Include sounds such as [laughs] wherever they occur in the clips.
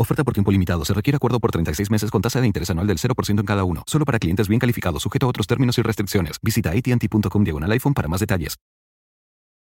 Oferta por tiempo limitado. Se requiere acuerdo por 36 meses con tasa de interés anual del 0% en cada uno. Solo para clientes bien calificados, sujeto a otros términos y restricciones. Visita AT&T.com diagonal iPhone para más detalles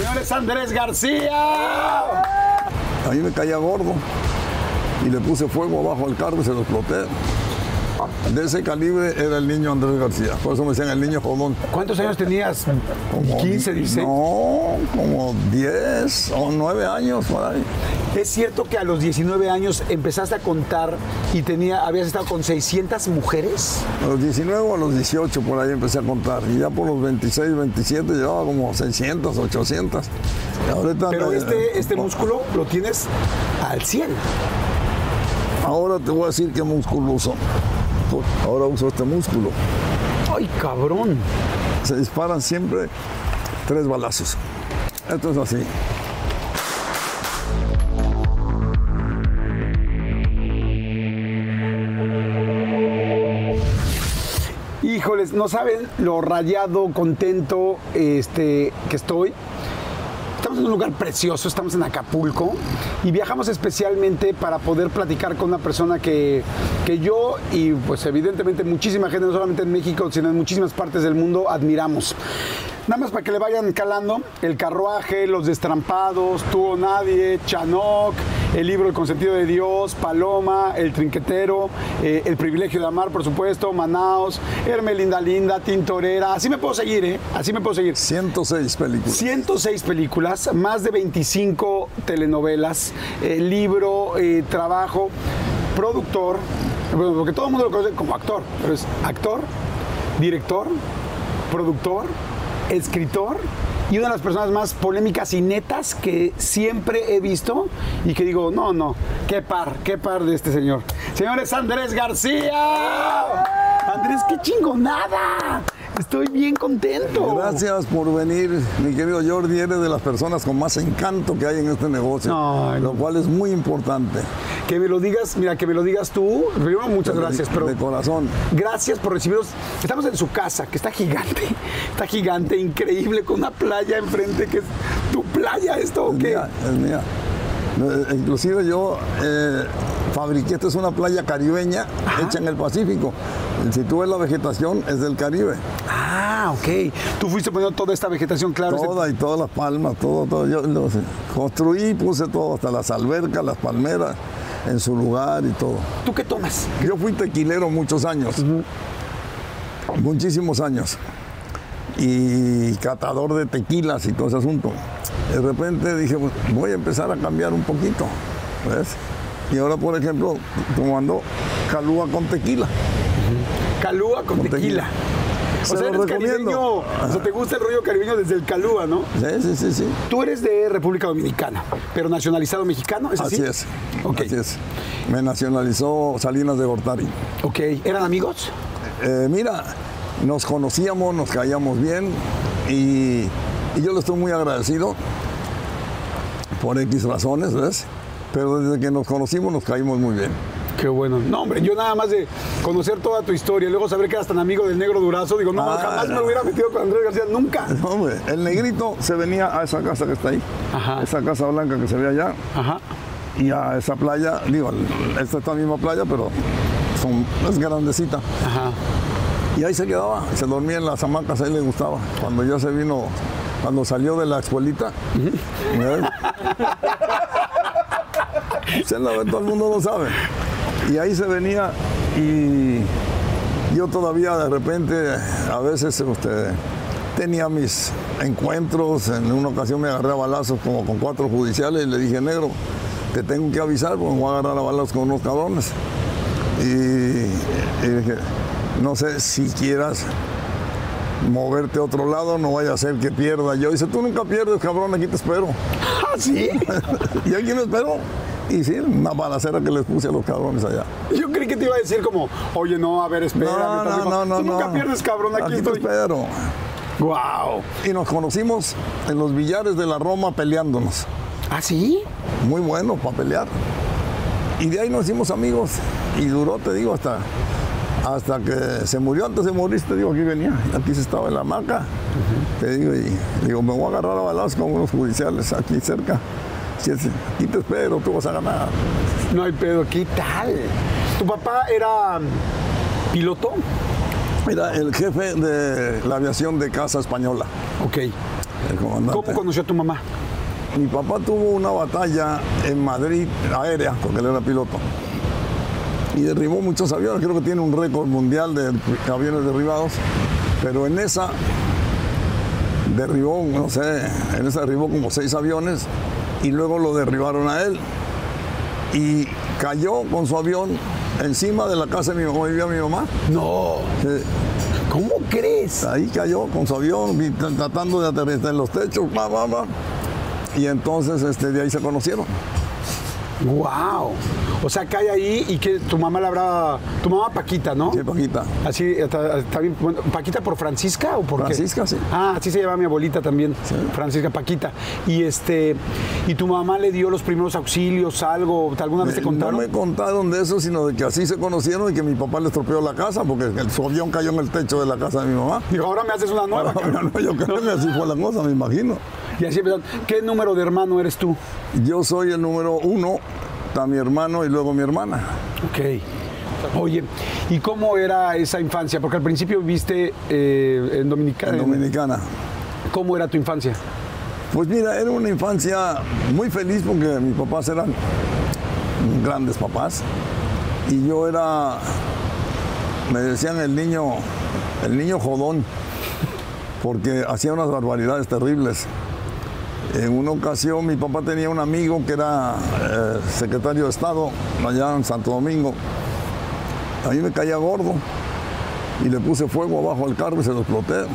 Señores Andrés García. A mí me caía gordo y le puse fuego abajo al carro y se lo exploté. De ese calibre era el niño Andrés García, por eso me decían el niño jodón. ¿Cuántos años tenías? Como, 15, 16. No, como 10 o 9 años por ahí. ¿Es cierto que a los 19 años empezaste a contar y tenía, habías estado con 600 mujeres? A los 19 o a los 18 por ahí empecé a contar. Y ya por los 26, 27 llevaba como 600, 800. Y ahorita Pero este, este músculo lo tienes al 100. Ahora te voy a decir qué músculo uso. Ahora uso este músculo. ¡Ay, cabrón! Se disparan siempre tres balazos. Esto es así. Híjoles, no saben lo rayado, contento este, que estoy. Un lugar precioso, estamos en Acapulco y viajamos especialmente para poder platicar con una persona que, que yo y pues evidentemente muchísima gente, no solamente en México, sino en muchísimas partes del mundo, admiramos. Nada más para que le vayan calando, el carruaje, los destrampados, tú o nadie, Chanoc, el libro El consentido de Dios, Paloma, El trinquetero, eh, El privilegio de amar, por supuesto, Manaos, Hermelinda Linda, Tintorera, así me puedo seguir, ¿eh? Así me puedo seguir. 106 películas. 106 películas, más de 25 telenovelas, eh, libro, eh, trabajo, productor, porque todo el mundo lo conoce como actor, pero es actor, director, productor, escritor y una de las personas más polémicas y netas que siempre he visto y que digo, no, no, qué par, qué par de este señor. Señores, Andrés García. Andrés, qué chingonada. Estoy bien contento. Gracias por venir, mi querido Jordi. Eres de las personas con más encanto que hay en este negocio, lo cual es muy importante. Que me lo digas, mira, que me lo digas tú. Primero, muchas gracias, pero De corazón. gracias por recibirnos. Estamos en su casa, que está gigante, está gigante, increíble, con una playa enfrente, que es tu playa, esto o Es qué. mía, es mía. Eh, Inclusive yo eh, fabriqué, esta es una playa caribeña hecha en el Pacífico. Si tú ves la vegetación, es del Caribe. Ah, ok. Tú fuiste poniendo toda esta vegetación, claro. este- Toda y todas las palmas, todo, todo. Yo lo construí, puse todo, hasta las albercas, las palmeras en su lugar y todo. ¿Tú qué tomas? Yo fui tequilero muchos años, muchísimos años, y catador de tequilas y todo ese asunto. De repente dije, pues, voy a empezar a cambiar un poquito, ¿ves? Y ahora, por ejemplo, tomando calúa con tequila. Calúa con, Con tequila. tequila. O Se sea, eres recomiendo. caribeño. O sea, te gusta el rollo caribeño desde el Calúa, ¿no? Sí, sí, sí, sí. Tú eres de República Dominicana, pero nacionalizado mexicano, ¿es así? Así es. Ok. Así es. Me nacionalizó Salinas de Gortari. Ok. ¿Eran amigos? Eh, mira, nos conocíamos, nos caíamos bien y, y yo le estoy muy agradecido por X razones, ¿ves? Pero desde que nos conocimos nos caímos muy bien. Qué bueno. No, hombre, yo nada más de conocer toda tu historia y luego saber que eras tan amigo del negro Durazo, digo, no, Ah, jamás me hubiera metido con Andrés García, nunca. No, hombre, el negrito se venía a esa casa que está ahí, Ajá. esa casa blanca que se ve allá, Ajá. y a esa playa, digo, esta es la misma playa, pero son, es grandecita. Ajá. Y ahí se quedaba, se dormía en las hamacas, ahí le gustaba. Cuando ya se vino, cuando salió de la escuelita, ¿ves? Se la- todo el mundo lo sabe. Y ahí se venía y yo todavía de repente, a veces, este, tenía mis encuentros, en una ocasión me agarré a balazos como con cuatro judiciales y le dije, negro, te tengo que avisar porque me voy a agarrar a balazos con unos cabrones. Y, y dije, no sé si quieras moverte a otro lado, no vaya a ser que pierda yo. Dice, tú nunca pierdes, cabrón, aquí te espero. [laughs] ¿Ah, sí? [laughs] y aquí me espero. Y sí, una balacera que les puse a los cabrones allá. Yo creí que te iba a decir como, oye, no, a ver, espera. No, no, no, no, Tú nunca no. pierdes, cabrón, aquí, Aquí te estoy. espero. Wow. Y nos conocimos en los billares de la Roma peleándonos. ¿Ah, sí? Muy bueno para pelear. Y de ahí nos hicimos amigos. Y duró, te digo, hasta, hasta que se murió. Antes de morir, te digo, aquí venía. Aquí se estaba en la hamaca. Te digo, y digo, me voy a agarrar a balazos con unos judiciales aquí cerca. Si es- Aquí te espero, tú vas a ganar. No hay pedo, ¿qué tal? ¿Tu papá era piloto? Mira, el jefe de la aviación de Casa Española, Ok. el comandante. ¿Cómo conoció a tu mamá? Mi papá tuvo una batalla en Madrid aérea, porque él era piloto. Y derribó muchos aviones, creo que tiene un récord mundial de aviones derribados. Pero en esa derribó, no sé, en esa derribó como seis aviones y luego lo derribaron a él. Y cayó con su avión encima de la casa de mi mamá, vivía mi mamá. No. que ¿Cómo crees? Ahí cayó con su avión, tratando de aterrizar en los techos, va, va, va. Y entonces este, de ahí se conocieron. Wow. O sea, cae ahí y que tu mamá la habrá. Tu mamá Paquita, ¿no? Sí, Paquita. Así está, está bien. bueno, ¿Paquita por Francisca o por qué? Francisca, sí. Ah, así se llama mi abuelita también. Francisca Paquita. Y este. ¿Y tu mamá le dio los primeros auxilios, algo? ¿Alguna vez te Eh, No contaron? me contaron de eso, sino de que así se conocieron y que mi papá le estropeó la casa porque el, su avión cayó en el techo de la casa de mi mamá. Digo, ahora me haces una nueva. Ahora, [laughs] no, yo creo que así fue la cosa, me imagino. Y así empezaron. ¿Qué número de hermano eres tú? Yo soy el número uno, está mi hermano y luego mi hermana. Ok. Oye, ¿y cómo era esa infancia? Porque al principio viviste eh, en Dominicana. En Dominicana. ¿Cómo era tu infancia? Pues mira, era una infancia muy feliz porque mis papás eran grandes papás y yo era, me decían el niño, el niño jodón, porque hacía unas barbaridades terribles. En una ocasión mi papá tenía un amigo que era eh, secretario de Estado allá en Santo Domingo. A mí me caía gordo y le puse fuego abajo al carro y se lo exploté.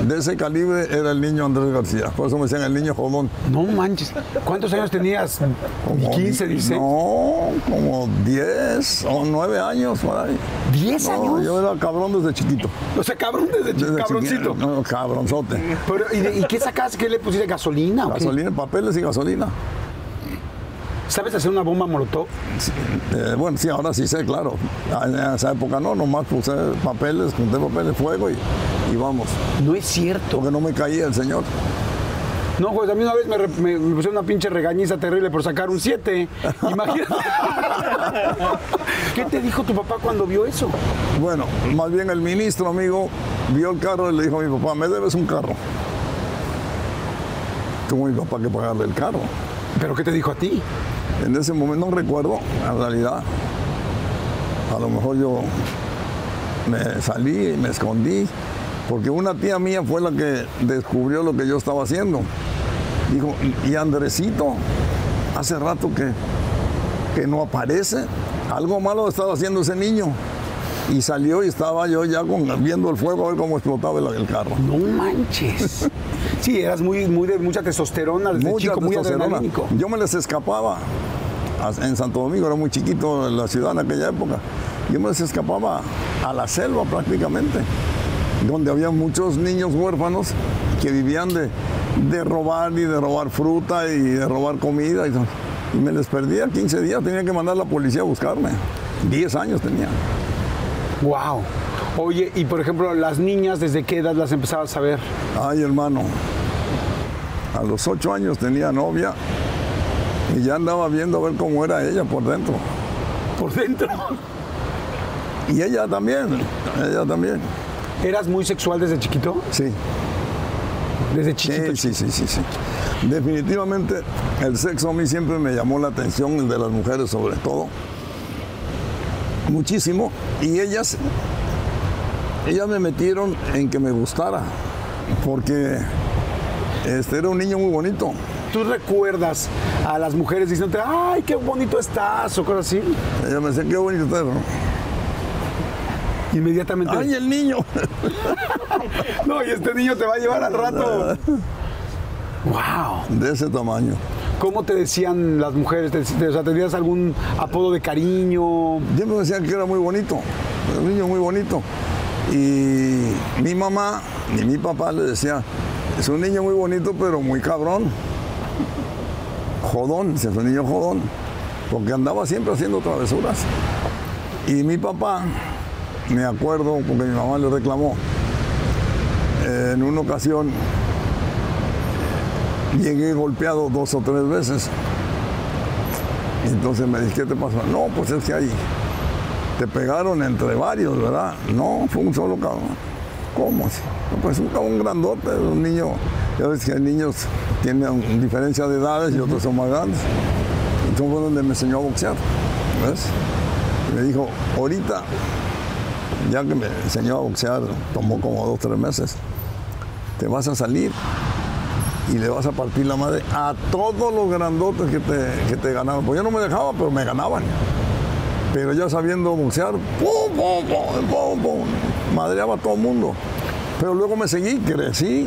De ese calibre era el niño Andrés García, por eso me decían el niño jodón. No manches. ¿Cuántos años tenías? Como 15, di- 16. No, como 10 o 9 años por ahí. ¿10 No, años? yo era cabrón desde chiquito. O sea, cabrón desde cabroncito. chiquito. No, cabronzote. Pero, ¿y, de- y qué sacas? ¿Qué le pusiste? ¿Gasolina? qué? Gasolina, papeles y gasolina. ¿Sabes hacer una bomba molotov? Eh, bueno, sí, ahora sí sé, claro. En esa época no, nomás puse papeles, junté papeles, fuego y, y vamos. No es cierto. Porque no me caía el señor. No, pues a mí una vez me, me- me pusieron una pinche regañiza terrible por sacar un 7. [laughs] Imagínate. ¿Qué te dijo tu papá cuando vio eso? Bueno, más bien el ministro, amigo, vio el carro y le dijo a mi papá, me debes un carro. Tuvo mi papá que pagarle el carro. ¿Pero qué te dijo a ti? En ese momento no recuerdo, en realidad. A lo mejor yo me salí y me escondí, porque una tía mía fue la que descubrió lo que yo estaba haciendo. Dijo, "Y- Andresito, hace rato que, que no aparece, algo malo estaba haciendo ese niño. Y salió y estaba yo ya con- viendo el fuego a ver cómo explotaba el, el carro. No manches. [laughs] Sí, eras muy, muy de mucha testosterona desde Mucha chico, muy testosterona. Yo me les escapaba en Santo Domingo, era muy chiquito la ciudad en aquella época. Yo me les escapaba a la selva prácticamente, donde había muchos niños huérfanos que vivían de, de robar y de robar fruta y de robar comida. Y me les perdía 15 días, tenía que mandar a la policía a buscarme. 10 años tenía. Wow. Oye, y por ejemplo, las niñas, ¿desde qué edad las empezabas a ver? Ay, hermano, a los 8 años tenía novia y ya andaba viendo a ver cómo era ella por dentro. Por dentro. Y ella también, ella también. ¿Eras muy sexual desde chiquito? Sí, Desde chiquito. sí, sí, sí, sí, sí. Definitivamente el sexo a mí siempre me llamó la atención, el de las mujeres sobre todo. Muchísimo. Y ellas, ellas me metieron en que me gustara. porque este era un niño muy bonito. ¿Tú recuerdas a las mujeres diciéndote, ay, qué bonito estás o cosas así? Ella me decía, qué bonito estás. ¿no? Inmediatamente. ¡Ay, el niño! [laughs] no, y este niño te va a llevar al rato. ¡Wow! De ese tamaño. ¿Cómo te decían las mujeres? ¿Te, te- o sea, ¿Tenías algún apodo de cariño? Siempre me decían que era muy bonito, un niño muy bonito. Y mi mamá y mi papá le decía, es un niño muy bonito, pero muy cabrón. Jodón, es un niño jodón, porque andaba siempre haciendo travesuras. Y mi papá, me acuerdo, porque mi mamá le reclamó, en una ocasión llegué golpeado dos o tres veces. Entonces me dice, ¿qué te pasó? No, pues es que ahí te pegaron entre varios, ¿verdad? No, fue un solo cabrón. ¿Cómo Pues un cabrón grandote, un niño. Ya ves que hay niños tienen diferencia de edades y otros son más grandes. Entonces fue donde me enseñó a boxear. ¿Ves? Me dijo, ahorita, ya que me enseñó a boxear, tomó como dos, tres meses, te vas a salir y le vas a partir la madre a todos los grandotes que te, que te ganaban. Pues yo no me dejaba, pero me ganaban. Pero ya sabiendo boxear, pum, pum, pum, pum, pum, madreaba a todo el mundo. Pero luego me seguí, crecí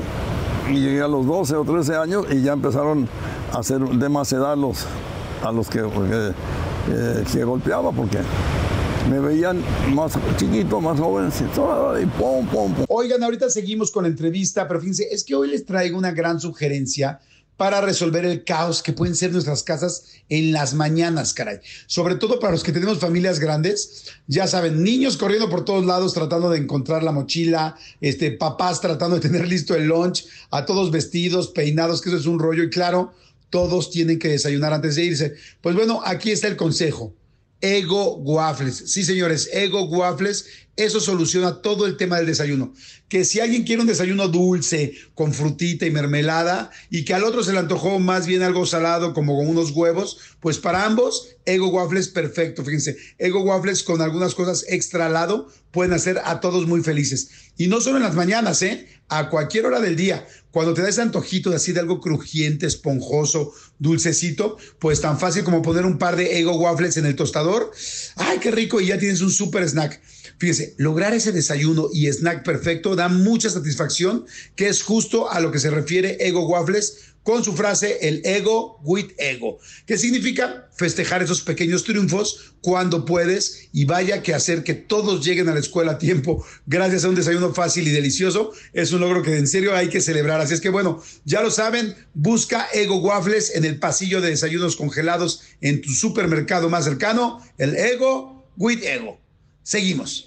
y llegué a los 12 o 13 años y ya empezaron a hacer de más edad los, a los que, que, eh, que golpeaba porque me veían más chiquito, más joven, y pum, pum, pum. Oigan, ahorita seguimos con la entrevista, pero fíjense, es que hoy les traigo una gran sugerencia para resolver el caos que pueden ser nuestras casas en las mañanas, caray. Sobre todo para los que tenemos familias grandes, ya saben, niños corriendo por todos lados tratando de encontrar la mochila, este, papás tratando de tener listo el lunch, a todos vestidos, peinados, que eso es un rollo y claro, todos tienen que desayunar antes de irse. Pues bueno, aquí está el consejo. Ego Waffles. Sí, señores, Ego Waffles. Eso soluciona todo el tema del desayuno. Que si alguien quiere un desayuno dulce, con frutita y mermelada, y que al otro se le antojó más bien algo salado, como con unos huevos, pues para ambos, Ego Waffles perfecto. Fíjense, Ego Waffles con algunas cosas extra al lado pueden hacer a todos muy felices. Y no solo en las mañanas, ¿eh? A cualquier hora del día. Cuando te da ese antojito de así de algo crujiente, esponjoso, dulcecito, pues tan fácil como poner un par de Ego Waffles en el tostador. ¡Ay, qué rico! Y ya tienes un super snack. Lograr ese desayuno y snack perfecto da mucha satisfacción, que es justo a lo que se refiere Ego Waffles con su frase el ego with ego, que significa festejar esos pequeños triunfos cuando puedes y vaya que hacer que todos lleguen a la escuela a tiempo gracias a un desayuno fácil y delicioso es un logro que en serio hay que celebrar. Así es que bueno, ya lo saben, busca Ego Waffles en el pasillo de desayunos congelados en tu supermercado más cercano, el Ego with Ego. Seguimos.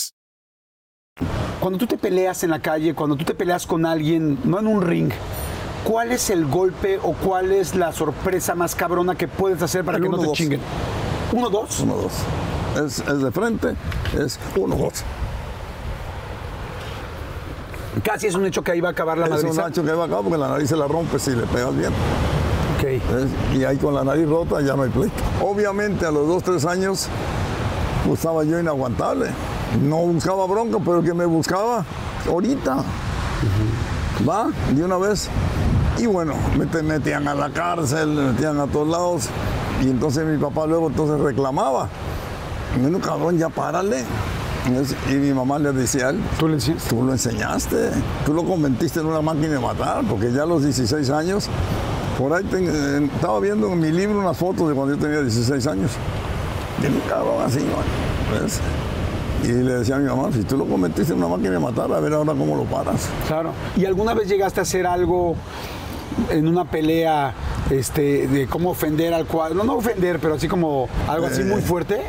Cuando tú te peleas en la calle, cuando tú te peleas con alguien, no en un ring, ¿cuál es el golpe o cuál es la sorpresa más cabrona que puedes hacer para El que no te 1-2. chinguen? ¿Uno, dos? Uno, dos. Es, es de frente, es uno, dos. Casi es un hecho que ahí va a acabar la Es un ancho que va acá porque la nariz se la rompe si le pegas bien. Ok. ¿ves? Y ahí con la nariz rota ya no hay pleito. Obviamente a los dos, tres años, pues estaba yo inaguantable. No buscaba bronca, pero el que me buscaba, ahorita. Va, de una vez. Y bueno, me metían a la cárcel, me metían a todos lados. Y entonces mi papá luego entonces reclamaba. Bueno, cabrón, ya párale. Y mi mamá le decía a él, ¿Tú le? Tú lo enseñaste, tú lo convertiste en una máquina de matar, porque ya a los 16 años, por ahí ten- eh, estaba viendo en mi libro unas fotos de cuando yo tenía 16 años. De un cabrón así, ¿no? ¿ves? Y le decía a mi mamá, si tú lo convertiste en una máquina de matar, a ver ahora cómo lo paras. Claro. ¿Y alguna vez llegaste a hacer algo en una pelea este, de cómo ofender al cuadro. No, no ofender, pero así como algo así Eh. muy fuerte.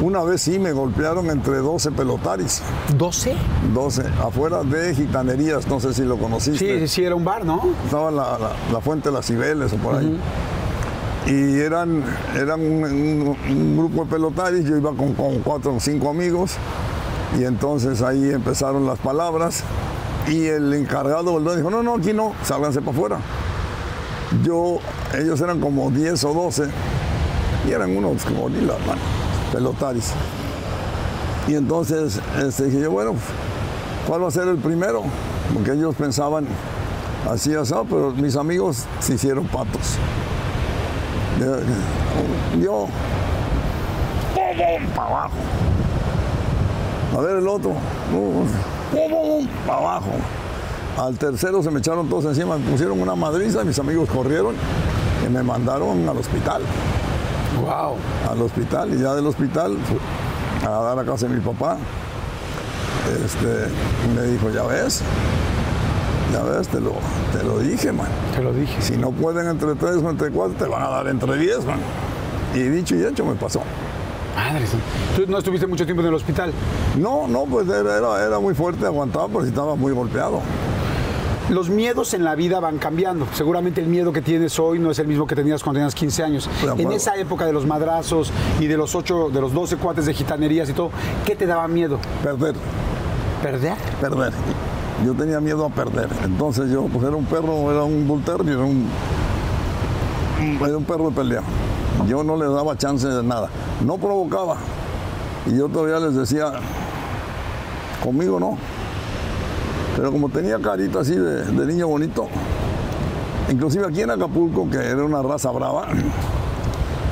Una vez sí me golpearon entre 12 pelotaris. ¿12? 12, afuera de Gitanerías, no sé si lo conociste. sí, sí, era un bar, ¿no? Estaba la, la- la Fuente de las Cibeles o por ahí. Y eran, eran un, grupo de pelotaris, yo iba con, con cuatro o cinco amigos. Y entonces ahí empezaron las palabras. Y el encargado del dijo, no, no, aquí no, sálganse para afuera. Yo, ellos eran como 10 o 12 y eran unos gorilas, man, pelotaris. Y entonces este, dije yo, bueno, ¿cuál va a ser el primero? Porque ellos pensaban así, así, pero mis amigos se hicieron patos. Yo, yo para abajo. A ver el otro, para abajo. Al tercero se me echaron todos encima, me pusieron una madriza, mis amigos corrieron y me mandaron al hospital Wow. al hospital y ya del hospital a dar a casa de mi papá. Este, me dijo, ya ves, ya ves, te lo, te lo dije, man. Te lo dije. Si no pueden entre tres o entre cuatro, te van a dar entre diez, man. Y dicho y hecho me pasó. Madre. ¿Tú no estuviste mucho tiempo en el hospital? No, no, pues era, era, era muy fuerte, aguantaba, pero estaba muy golpeado. Los miedos en la vida van cambiando. Seguramente el miedo que tienes hoy no es el mismo que tenías cuando tenías 15 años. En esa época de los madrazos y de los 8, de los 12 cuates de gitanerías y todo, ¿qué te daba miedo? Perder, ¿Perder? perder. Yo tenía miedo a perder. Entonces yo, pues era un perro, era un bull era un, era un perro de pelea. Yo no le daba chance de nada. No provocaba. Y yo todavía les decía, conmigo no. Pero como tenía carita así de niño bonito, inclusive aquí en Acapulco, que era una raza brava,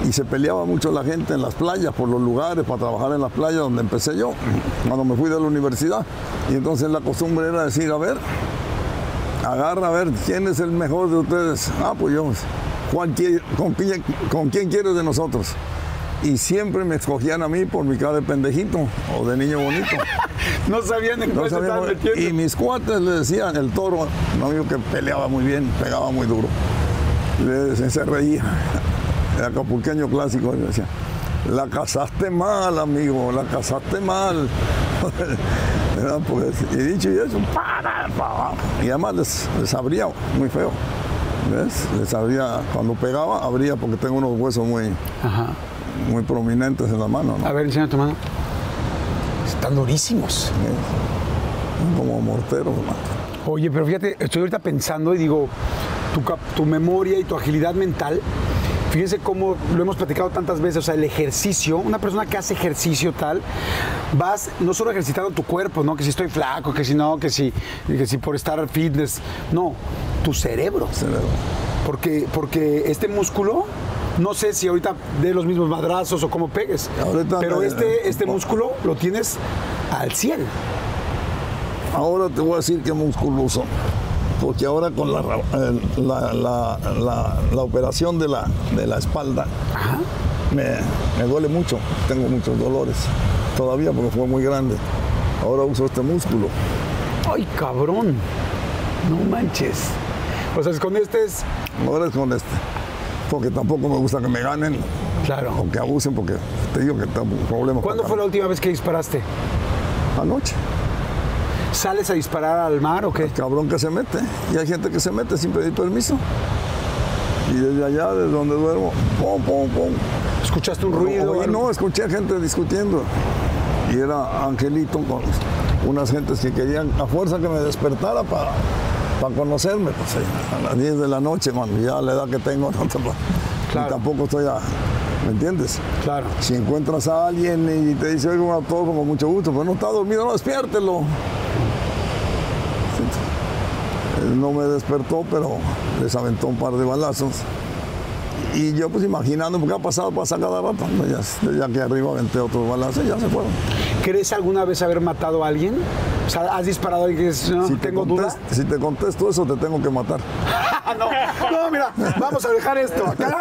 y se peleaba mucho la gente en las playas, por los lugares, para trabajar en las playas donde empecé yo, cuando me fui de la universidad. Y entonces la costumbre era decir, a ver, agarra a ver quién es el mejor de ustedes. Ah, pues yo, Juan, ¿quién- con, quién, ¿con quién quieres de nosotros? Y siempre me escogían a mí por mi cara de pendejito o de niño bonito. [laughs] No sabían en No cuál se metiendo. y mis cuates le decían, el toro, un amigo que peleaba muy bien, pegaba muy duro, le se reía, era acapulqueño clásico, decía, la casaste mal, amigo, la casaste mal. [laughs] Pues, y dicho y eso, para, para. Y además les, les abría muy feo. ¿Ves? Les abría, cuando pegaba, abría porque tengo unos huesos muy, Ajá. muy prominentes en la mano, ¿no? A ver, enseña tu mano. Están durísimos. como morteros, ¿no? Oye, pero fíjate, estoy ahorita pensando y digo, tu, tu memoria y tu agilidad mental, fíjense cómo lo hemos platicado tantas veces, o sea, el ejercicio, una persona que hace ejercicio tal, vas no solo ejercitando tu cuerpo, ¿no? Que si estoy flaco, que si no, que si, que si por estar fitness, no, tu cerebro. Cerebro. Porque, porque este músculo, no sé si ahorita de los mismos madrazos o cómo pegues, Ahorita pero este, este músculo lo tienes al 100. Ahora te voy a decir que musculoso, porque ahora con la, el- la, la- la- la operación de la, de la espalda me, me duele mucho, tengo muchos dolores todavía porque fue muy grande. Ahora uso este músculo. ¡Ay, cabrón! No manches. O sea, con este es. Ahora es con este, porque tampoco me gusta que me ganen Claro. o que abusen, porque te digo que tengo un problema. ¿Cuándo fue la última vez que disparaste? Anoche. ¿Sales a disparar al mar o qué? cabrón que se mete. Y hay gente que se mete sin pedir permiso. Y desde allá, desde donde duermo, pum, pum, pum. ¿Escuchaste un ruido? Algo? no, escuché gente discutiendo. Y era Angelito con unas gentes que querían a fuerza que me despertara para conocerme. Pues a las 10 de la noche, cuando ya a la edad que tengo, [laughs] no te Claro. y tampoco estoy a. ¿Me entiendes? Claro. Si encuentras a alguien y te dice, oiga, un autógrafo con mucho gusto, pero no está dormido, no, despiértelo. Él no me despertó, pero les aventó un par de balazos. Y yo pues imaginando, porque ha pasado, pasa cada rato, ya, ya que arriba aventé otros balazos y ya se fueron. ¿Crees alguna vez haber matado a alguien? O sea, ¿has disparado a alguien que dices, no, Si te, duda? contesto, si te contesto eso, te tengo que matar. [laughs] No, no, mira, vamos a dejar esto acá.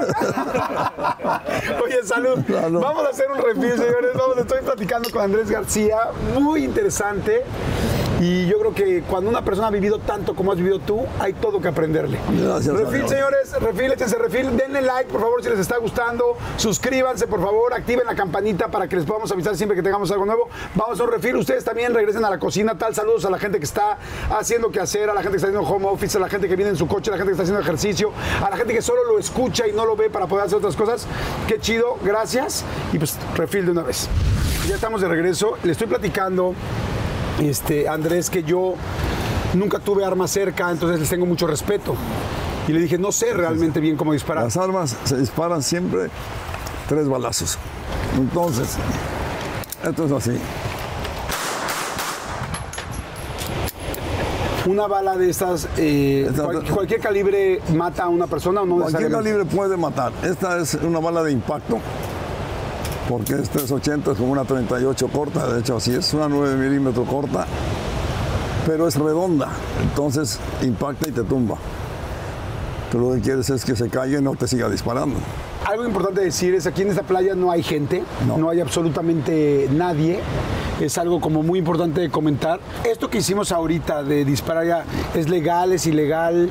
Oye, salud. Salud. Vamos a hacer un refil, señores. Vamos, estoy platicando con Andrés García, muy interesante. Y yo creo que cuando una persona ha vivido tanto como has vivido tú, hay todo que aprenderle. Gracias, Refil, amigo. señores, refil, échense refil, denle like, por favor, si les está gustando. Suscríbanse, por favor, activen la campanita para que les podamos avisar siempre que tengamos algo nuevo. Vamos a un refil. Ustedes también regresen a la cocina. Tal, saludos a la gente que está haciendo que hacer, a la gente que está haciendo home office, a la gente que viene en su coche, a la gente que está haciendo ejercicio, a la gente que solo lo escucha y no lo ve para poder hacer otras cosas. Qué chido, gracias. Y pues refil de una vez. Ya estamos de regreso. Le estoy platicando, este, Andrés, que yo nunca tuve armas cerca, entonces les tengo mucho respeto. Y le dije, no sé realmente bien cómo disparar. Las armas se disparan siempre tres balazos. Entonces, esto es así. Una bala de estas, eh, Esta- cual- cualquier calibre mata a una persona o no Cualquier calibre puede matar. Esta es una bala de impacto, porque es 380, es como una 38 corta, de hecho así es, una 9 milímetros corta, pero es redonda, entonces impacta y te tumba. Tú lo que quieres es que se caiga y no te siga disparando. Algo importante decir es aquí en esta playa no hay gente, no, No. hay absolutamente nadie. Es algo como muy importante de comentar. Esto que hicimos ahorita de disparar ya es legal, es ilegal.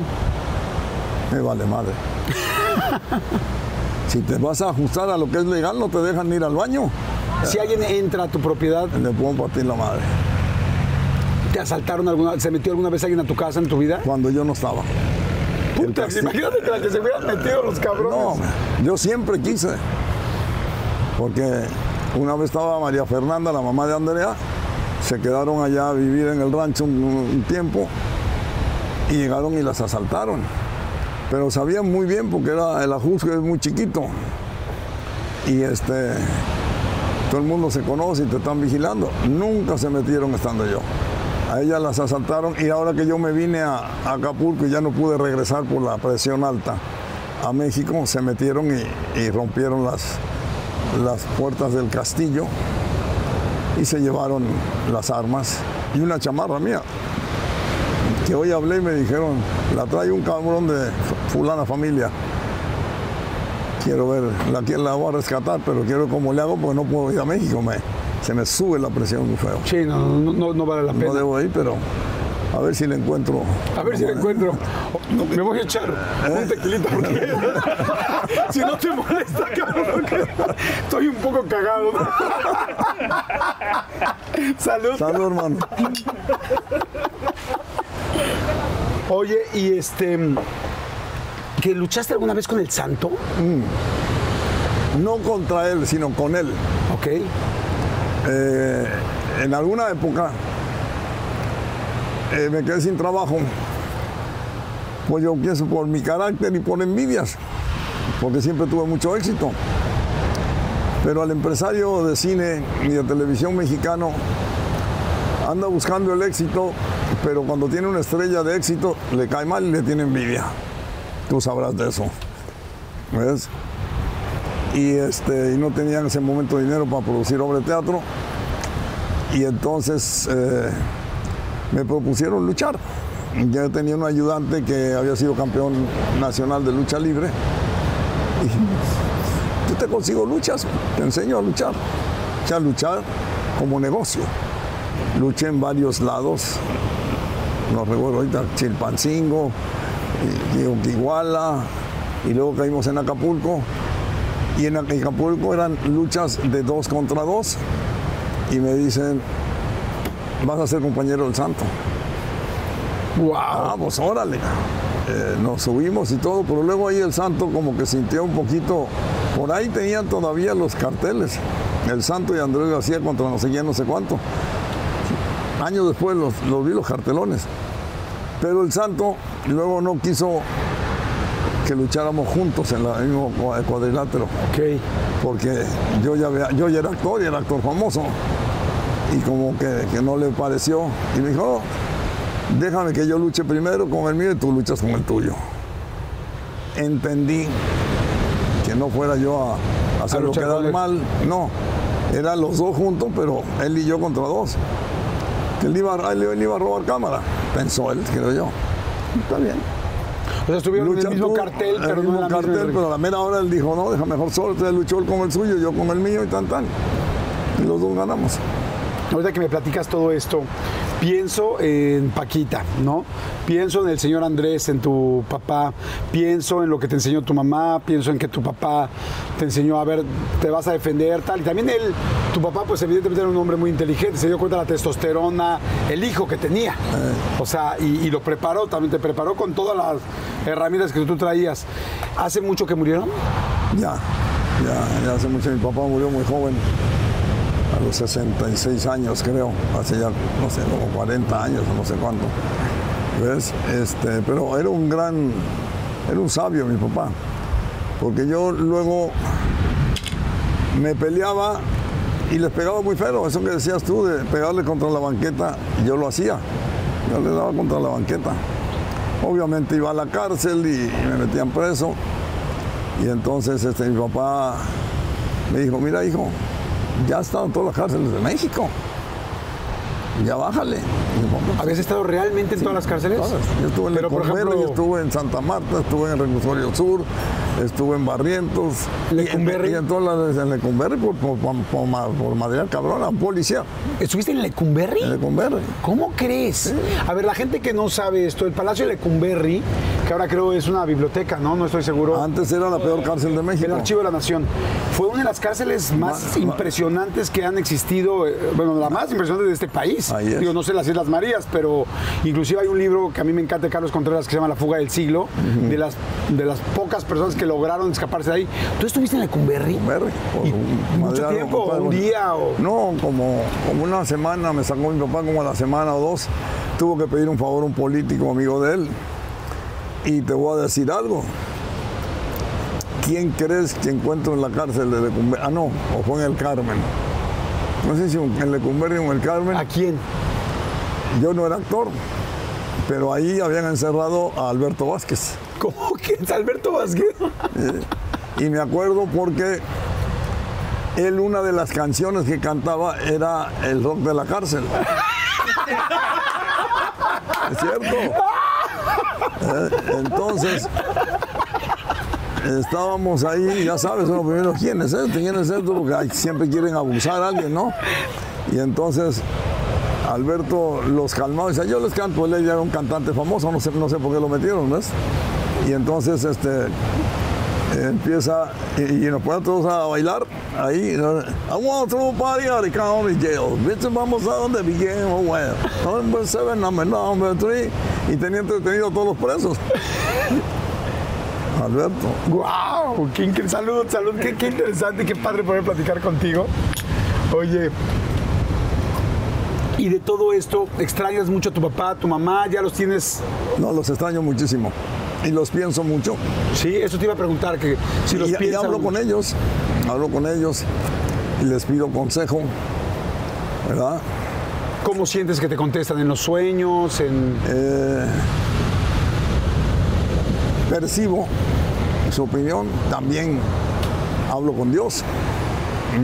Me vale madre. [laughs] si te vas a ajustar a lo que es legal, no te dejan ir al baño. Si alguien entra a tu propiedad, Le puedo partir la madre. ¿te asaltaron alguna se metió alguna vez alguien a tu casa en tu vida? Cuando yo no estaba. Puta, imagínate que la que se hubieran metido los cabrones. No, yo siempre quise. Porque una vez estaba María Fernanda, la mamá de Andrea, se quedaron allá a vivir en el rancho un, un tiempo y llegaron y las asaltaron. Pero sabían muy bien porque era el ajusque es muy chiquito. Y este todo el mundo se conoce y te están vigilando. Nunca se metieron estando yo. A ellas las asaltaron y ahora que yo me vine a, a Acapulco y ya no pude regresar por la presión alta a México, se metieron y, y rompieron las, las puertas del castillo y se llevaron las armas y una chamarra mía. Que hoy hablé y me dijeron, la trae un cabrón de fulana familia. Quiero ver, la, la voy a rescatar, pero quiero ver cómo le hago porque no puedo ir a México. Me, se me sube la presión muy feo. Sí, no, no, no, no vale la pena. No debo ir, pero a ver si le encuentro. A ver si la encuentro. Me voy a echar ¿Eh? un tequilita porque [laughs] si no te molesta, cabrón. Estoy un poco cagado. [laughs] Salud. Salud, hermano. Oye, y este. ¿Que luchaste alguna vez con el santo? No contra él, sino con él. Ok. Eh, en alguna época eh, me quedé sin trabajo. Pues yo pienso por mi carácter y por envidias, porque siempre tuve mucho éxito. Pero al empresario de cine y de televisión mexicano anda buscando el éxito, pero cuando tiene una estrella de éxito le cae mal y le tiene envidia. Tú sabrás de eso. ¿Ves? y, este, y no tenía en ese momento dinero para producir obra de teatro. Y entonces eh, me propusieron luchar. Ya tenía un ayudante que había sido campeón nacional de lucha libre. Y yo te consigo luchas, te enseño a luchar. O sea, luchar como negocio. Luché en varios lados. No recuerdo ahorita, Chilpancingo, Oquiguala, y luego caímos en Acapulco. Y en Acapulco eran luchas de dos contra dos. Y me dicen, vas a ser compañero del santo. Wow. Ah, pues órale. Eh, nos subimos y todo, pero luego ahí el santo como que sintió un poquito. Por ahí tenían todavía los carteles. El santo y Andrés García contra no sé quién, no sé cuánto. Años después los, los vi los cartelones. Pero el santo luego no quiso que lucháramos juntos en el mismo cua- cuadrilátero Ok. porque yo ya, había- yo ya era actor y era actor famoso. Y como que, que no le pareció. Y me dijo, "Oh, déjame que yo luche primero con el mío y tú luchas con el tuyo. Entendí que no fuera yo a, a hacerlo quedar mal. No, eran los dos juntos, pero él y yo contra dos. Que él iba, a- él, iba a robar cámara, pensó él, creo yo. Está bien. O sea, estuvieron en Lucha el mismo tú, cartel, el pero no mismo en misma cartel, pero a la mera hora él dijo, no, deja mejor solo, entonces luchó él con el suyo, yo con el mío y tan tan. Y los dos ganamos. Ahorita que me platicas todo esto, pienso en Paquita, ¿no? Pienso en el señor Andrés, en tu papá, pienso en lo que te enseñó tu mamá, pienso en que tu papá te enseñó a ver, te vas a defender, tal. Y también él, tu papá, pues evidentemente era un hombre muy inteligente, se dio cuenta de la testosterona, el hijo que tenía. O sea, y, y lo preparó, también te preparó con todas las herramientas que tú traías. ¿Hace mucho que murieron? Ya, ya, ya hace mucho. Mi papá murió muy joven, a los 66 años creo, hace ya, no sé, como 40 años no sé cuánto. ¿Ves? Este, pero era un gran, era un sabio mi papá, porque yo luego me peleaba y les pegaba muy feo, eso que decías tú de pegarle contra la banqueta, yo lo hacía, yo le daba contra la banqueta. Obviamente iba a la cárcel y me metían preso. Y entonces este, mi papá me dijo, mira hijo, ya estado en todas las cárceles de México. Ya bájale. ¿Habías estado realmente en todas las cárceles? Todas. Yo estuve en Pero, ejemplo- estuve en Santa Marta, estuve en Reclusorio Sur, estuve en Barrientos. Lecumberri. Y, y en todas las en Lecumberri por, por, por, por, ma- por material cabrón, policía. ¿Estuviste en Lecumberri? En Lecumberri. ¿Cómo crees? A ver, la gente que no sabe esto, el Palacio de Lecumberri, que ahora creo es una biblioteca, ¿no? No estoy seguro. Antes era la peor cárcel de México. El Archivo de la Nación. Fue una de las cárceles más impresionantes que han existido, eh, bueno, la más impresionante de este país. Es. Digo, no sé las Islas Marías, pero inclusive hay un libro que a mí me encanta de Carlos Contreras que se llama La fuga del siglo, de, las, de las pocas personas que lograron escaparse de ahí. ¿Tú estuviste en Lecumberri? Lecumberri, por ¿Y un mucho tiempo? ¿Un día? O... No, como, como una semana, me sacó mi papá como a la semana o dos. Tuvo que pedir un favor a un político amigo de él. Y te voy a decir algo. ¿Quién crees que encuentro en la cárcel de Lecumberri? Ah, no, o fue en el Carmen. No sé si en Lecumberri o en el Carmen. ¿A quién? Yo no era actor, pero ahí habían encerrado a Alberto Vázquez. ¿Cómo que es Alberto Vázquez? Y me acuerdo porque él una de las canciones que cantaba era el rock de la cárcel. [laughs] ¿Es cierto? [laughs] Entonces, estábamos ahí, ya sabes, lo primero, ¿quién es este? ¿Quién es esto? Porque siempre quieren abusar a alguien, ¿no? Y entonces Alberto los calmaba y decía, yo les canto, él era un cantante famoso, no sé, no sé por qué lo metieron, ¿ves? Y entonces este, empieza y, y nos ponen todos a bailar ahí. I want to party at the county jail. Vamos a donde began oh well. Number seven, number number three. Y tenía entretenido a todos los presos. [laughs] Alberto. ¡Guau! ¡Qué incre- Salud, salud. Qué, qué interesante, qué padre poder platicar contigo. Oye. Y de todo esto, ¿extrañas mucho a tu papá, a tu mamá? ¿Ya los tienes? No, los extraño muchísimo. Y los pienso mucho. Sí, eso te iba a preguntar, que si los y, y hablo con ellos. Hablo con ellos y les pido consejo. ¿Verdad? ¿Cómo sientes que te contestan en los sueños? En... Eh, percibo su opinión, también hablo con Dios.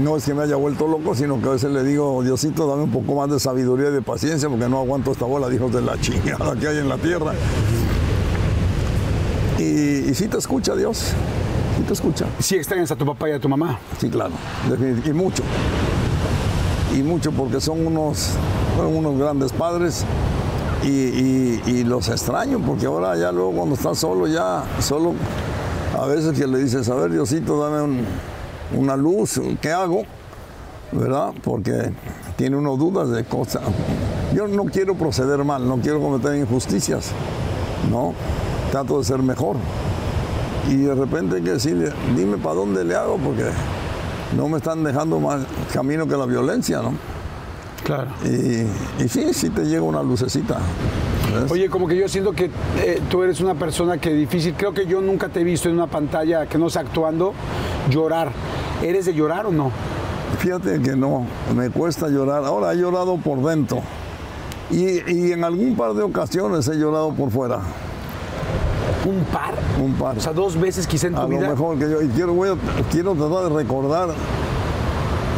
No es que me haya vuelto loco, sino que a veces le digo, Diosito, dame un poco más de sabiduría y de paciencia, porque no aguanto esta bola de hijos de la chingada que hay en la tierra. Y, y sí te escucha Dios, sí te escucha. Sí extrañas a tu papá y a tu mamá. Sí, claro, y mucho. Y mucho porque son unos, fueron unos grandes padres y, y- y los extraño porque ahora ya luego cuando estás solo, ya solo, a veces que le dices, a ver Diosito, dame un- una luz, ¿qué hago? ¿Verdad? Porque tiene uno dudas de cosas. Yo no quiero proceder mal, no quiero cometer injusticias, ¿no? Trato de ser mejor. Y de repente hay que decirle, dime para dónde le hago, porque no me están dejando más camino que la violencia, ¿no? Claro. Y, y sí, sí te llega una lucecita. ¿ves? Oye, como que yo siento que eh, tú eres una persona que difícil, creo que yo nunca te he visto en una pantalla que no sea actuando llorar. ¿Eres de llorar o no? Fíjate que no, me cuesta llorar. Ahora he llorado por dentro. Y, y en algún par de ocasiones he llorado por fuera. ¿Un par? Un par. O sea, dos veces quizá en tu A lo mejor que yo. Y quiero, voy a- quiero tratar de recordar.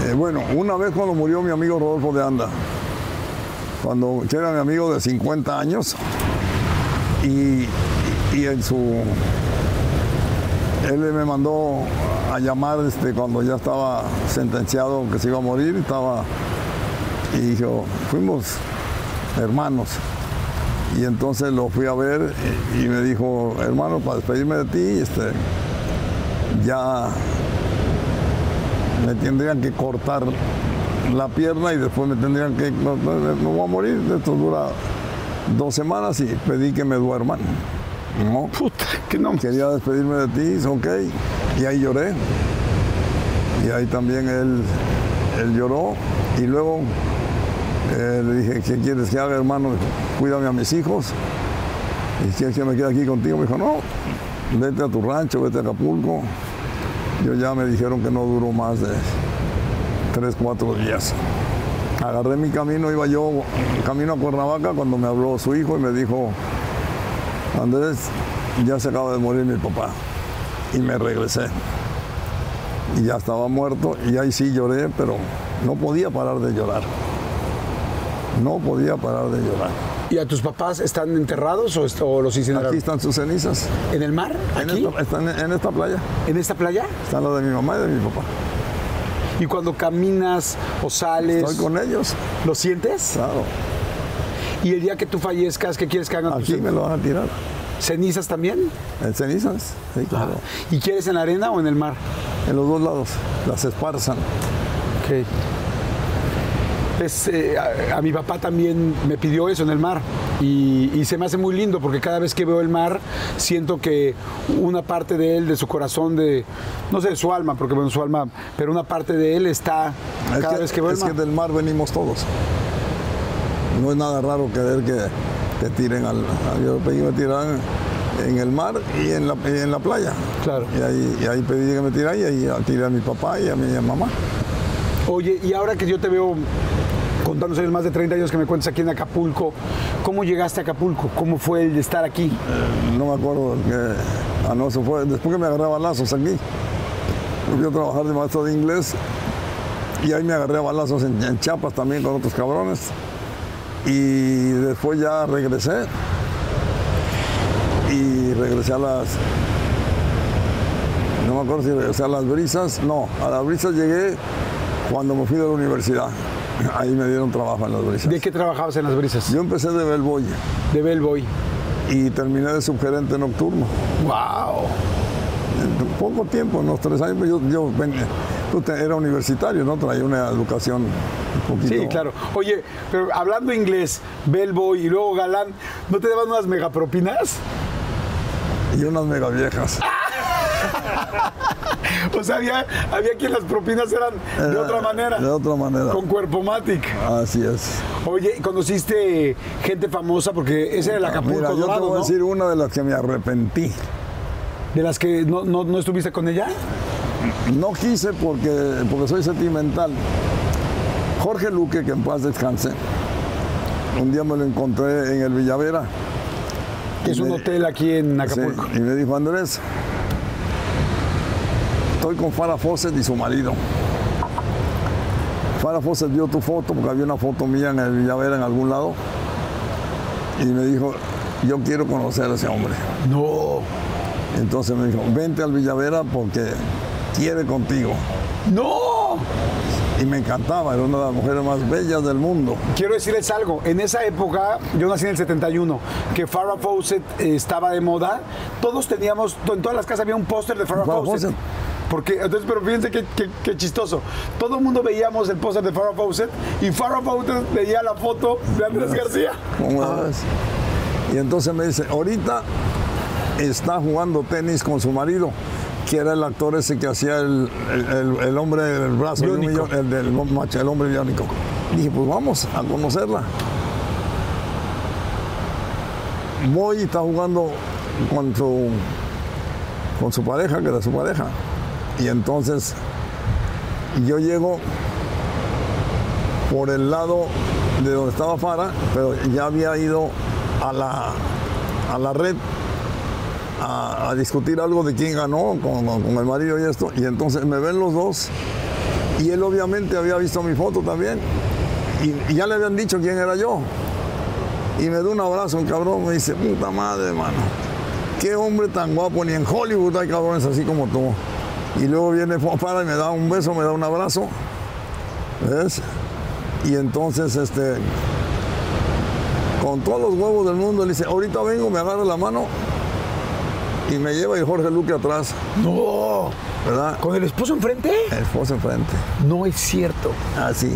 eh, bueno, una vez cuando murió mi amigo Rodolfo de Anda, cuando que era mi amigo de 50 años, y, y en su. Él me mandó a llamar este, cuando ya estaba sentenciado que se iba a morir, estaba. Y yo, fuimos hermanos. Y entonces lo fui a ver y, me dijo, hermano, para despedirme de ti, este, ya me tendrían que cortar la pierna y después me tendrían que, no, no, no voy a morir, esto dura dos semanas y pedí que me duerman. No, Puta, que no. quería despedirme de ti, ok, y ahí lloré. Y ahí también él, él lloró y luego eh, le dije, ¿qué quieres que haga, hermano? Cuídame a mis hijos. ¿Y quieres que me quede aquí contigo? Me dijo, no, vete a tu rancho, vete a Acapulco. Yo ya me dijeron que no duró más de tres, cuatro días. Agarré mi camino, iba yo camino a Cuernavaca cuando me habló su hijo y me dijo, Andrés, ya se acaba de morir mi papá. Y me regresé. Y ya estaba muerto y ahí sí lloré, pero no podía parar de llorar. No podía parar de llorar. ¿Y a tus papás están enterrados o, est- o los incineraron? Aquí están sus cenizas. ¿En el mar? En ¿Aquí? esta, están en esta playa. ¿En esta playa? Están las de mi mamá y de mi papá. Y cuando caminas o sales, Estoy con ellos. ¿lo sientes? Claro. Y el día que tú fallezcas, ¿qué quieres que hagan tus Aquí me lo van a tirar. cenizas también? En cenizas. Sí, claro. ¿Y quieres en la arena o en el mar? En los dos lados. Las esparzan. Ok. Es, eh, a, a mi papá también me pidió eso en el mar y, y se me hace muy lindo porque cada vez que veo el mar siento que una parte de él, de su corazón, de, no sé, de su alma, porque bueno, su alma, pero una parte de él está Es cada que, vez que veo el es mar. que del mar venimos todos. No es nada raro querer que te tiren al. Yo pedí que me tiraran en el mar y en la, y en la playa. Claro. Y ahí, y ahí pedí que me tiraran y ahí tiré a mi papá y a mi mamá. Oye, y ahora que yo te veo contándonos años, más de 30 años que me cuentas aquí en Acapulco, ¿cómo llegaste a Acapulco? ¿Cómo fue el estar aquí? No me acuerdo que. Ah, no, eso fue después que me agarré a balazos aquí. Fui a trabajar de maestro de inglés y ahí me agarré a balazos en, en Chiapas también con otros cabrones. Y después ya regresé. Y regresé a las. No me acuerdo si regresé a las brisas. No, a las brisas llegué cuando me fui de la universidad. [laughs] Ahí me dieron trabajo en las brisas. ¿De qué trabajabas en las brisas? Yo empecé de bellboy De Bellboy. y terminé de subgerente nocturno. ¡Wow! En poco tiempo, unos tres años, yo, yo ven- tú te- era universitario, ¿no? Traía una educación un poquito. Sí, claro. Oye, pero hablando inglés, Bellboy y luego Galán, ¿no te daban unas megapropinas? Y unas mega viejas. [laughs] O sea, había, había quien las propinas eran de otra manera. De otra manera. Con Cuerpo Matic. Así es. Oye, ¿conociste gente famosa? Porque ese era el Acapulco Mira, yo te Dorado, voy a decir una de las que me arrepentí. De las que no, no- no estuviste con ella. No quise porque, porque soy sentimental. Jorge Luque, que en paz descanse, un día me lo encontré en el Villavera. Que es un me- hotel aquí en Acapulco. Sí, y me dijo, Andrés, estoy con Farah Fawcett y su marido. Farah Fawcett vio tu foto, porque había una foto mía en el Villavera en algún lado, y me dijo, yo quiero conocer a ese hombre. No. Entonces me dijo, vente al Villavera porque quiere contigo. ¡No! Y me encantaba, era una de las mujeres más bellas del mundo. Quiero decirles algo, en esa época, yo nací en el 71, que Farrah Fawcett eh, estaba de moda, todos teníamos, en todas las casas había un póster de Farrah Farrah Fawcett. Fawcett. Porque, entonces, pero fíjense qué, qué- qué chistoso. Todo el mundo veíamos el póster de Farrah Fawcett y Farrah Fawcett veía la foto de Andrés García. ¿Cómo la ves? Y entonces me dice, ahorita está jugando tenis con su marido, que era el actor ese que hacía el, el- el- el hombre del brazo, de un Biónico. millón, el del macho, el hombre biónico. Dije, pues vamos a conocerla. Voy y está jugando con su, con su pareja, que era su pareja. Y entonces yo llego por el lado de donde estaba Fara, pero ya había ido a la, a la red a, discutir algo de quién ganó con, el marido y esto. Y entonces me ven los dos y él obviamente había visto mi foto también y, ya le habían dicho quién era yo. Y me da un abrazo, el cabrón me dice, puta madre, mano, qué hombre tan guapo, ni en Hollywood hay cabrones así como tú. Y luego viene [laughs] Fara y me da un beso, me da un abrazo. ¿Ves? Y entonces, este, con todos los huevos del mundo, le dice, ahorita vengo, me agarra la mano y me lleva y Jorge Luque atrás, No. ¿verdad? ¿Con el esposo enfrente? El esposo enfrente, No es cierto. así.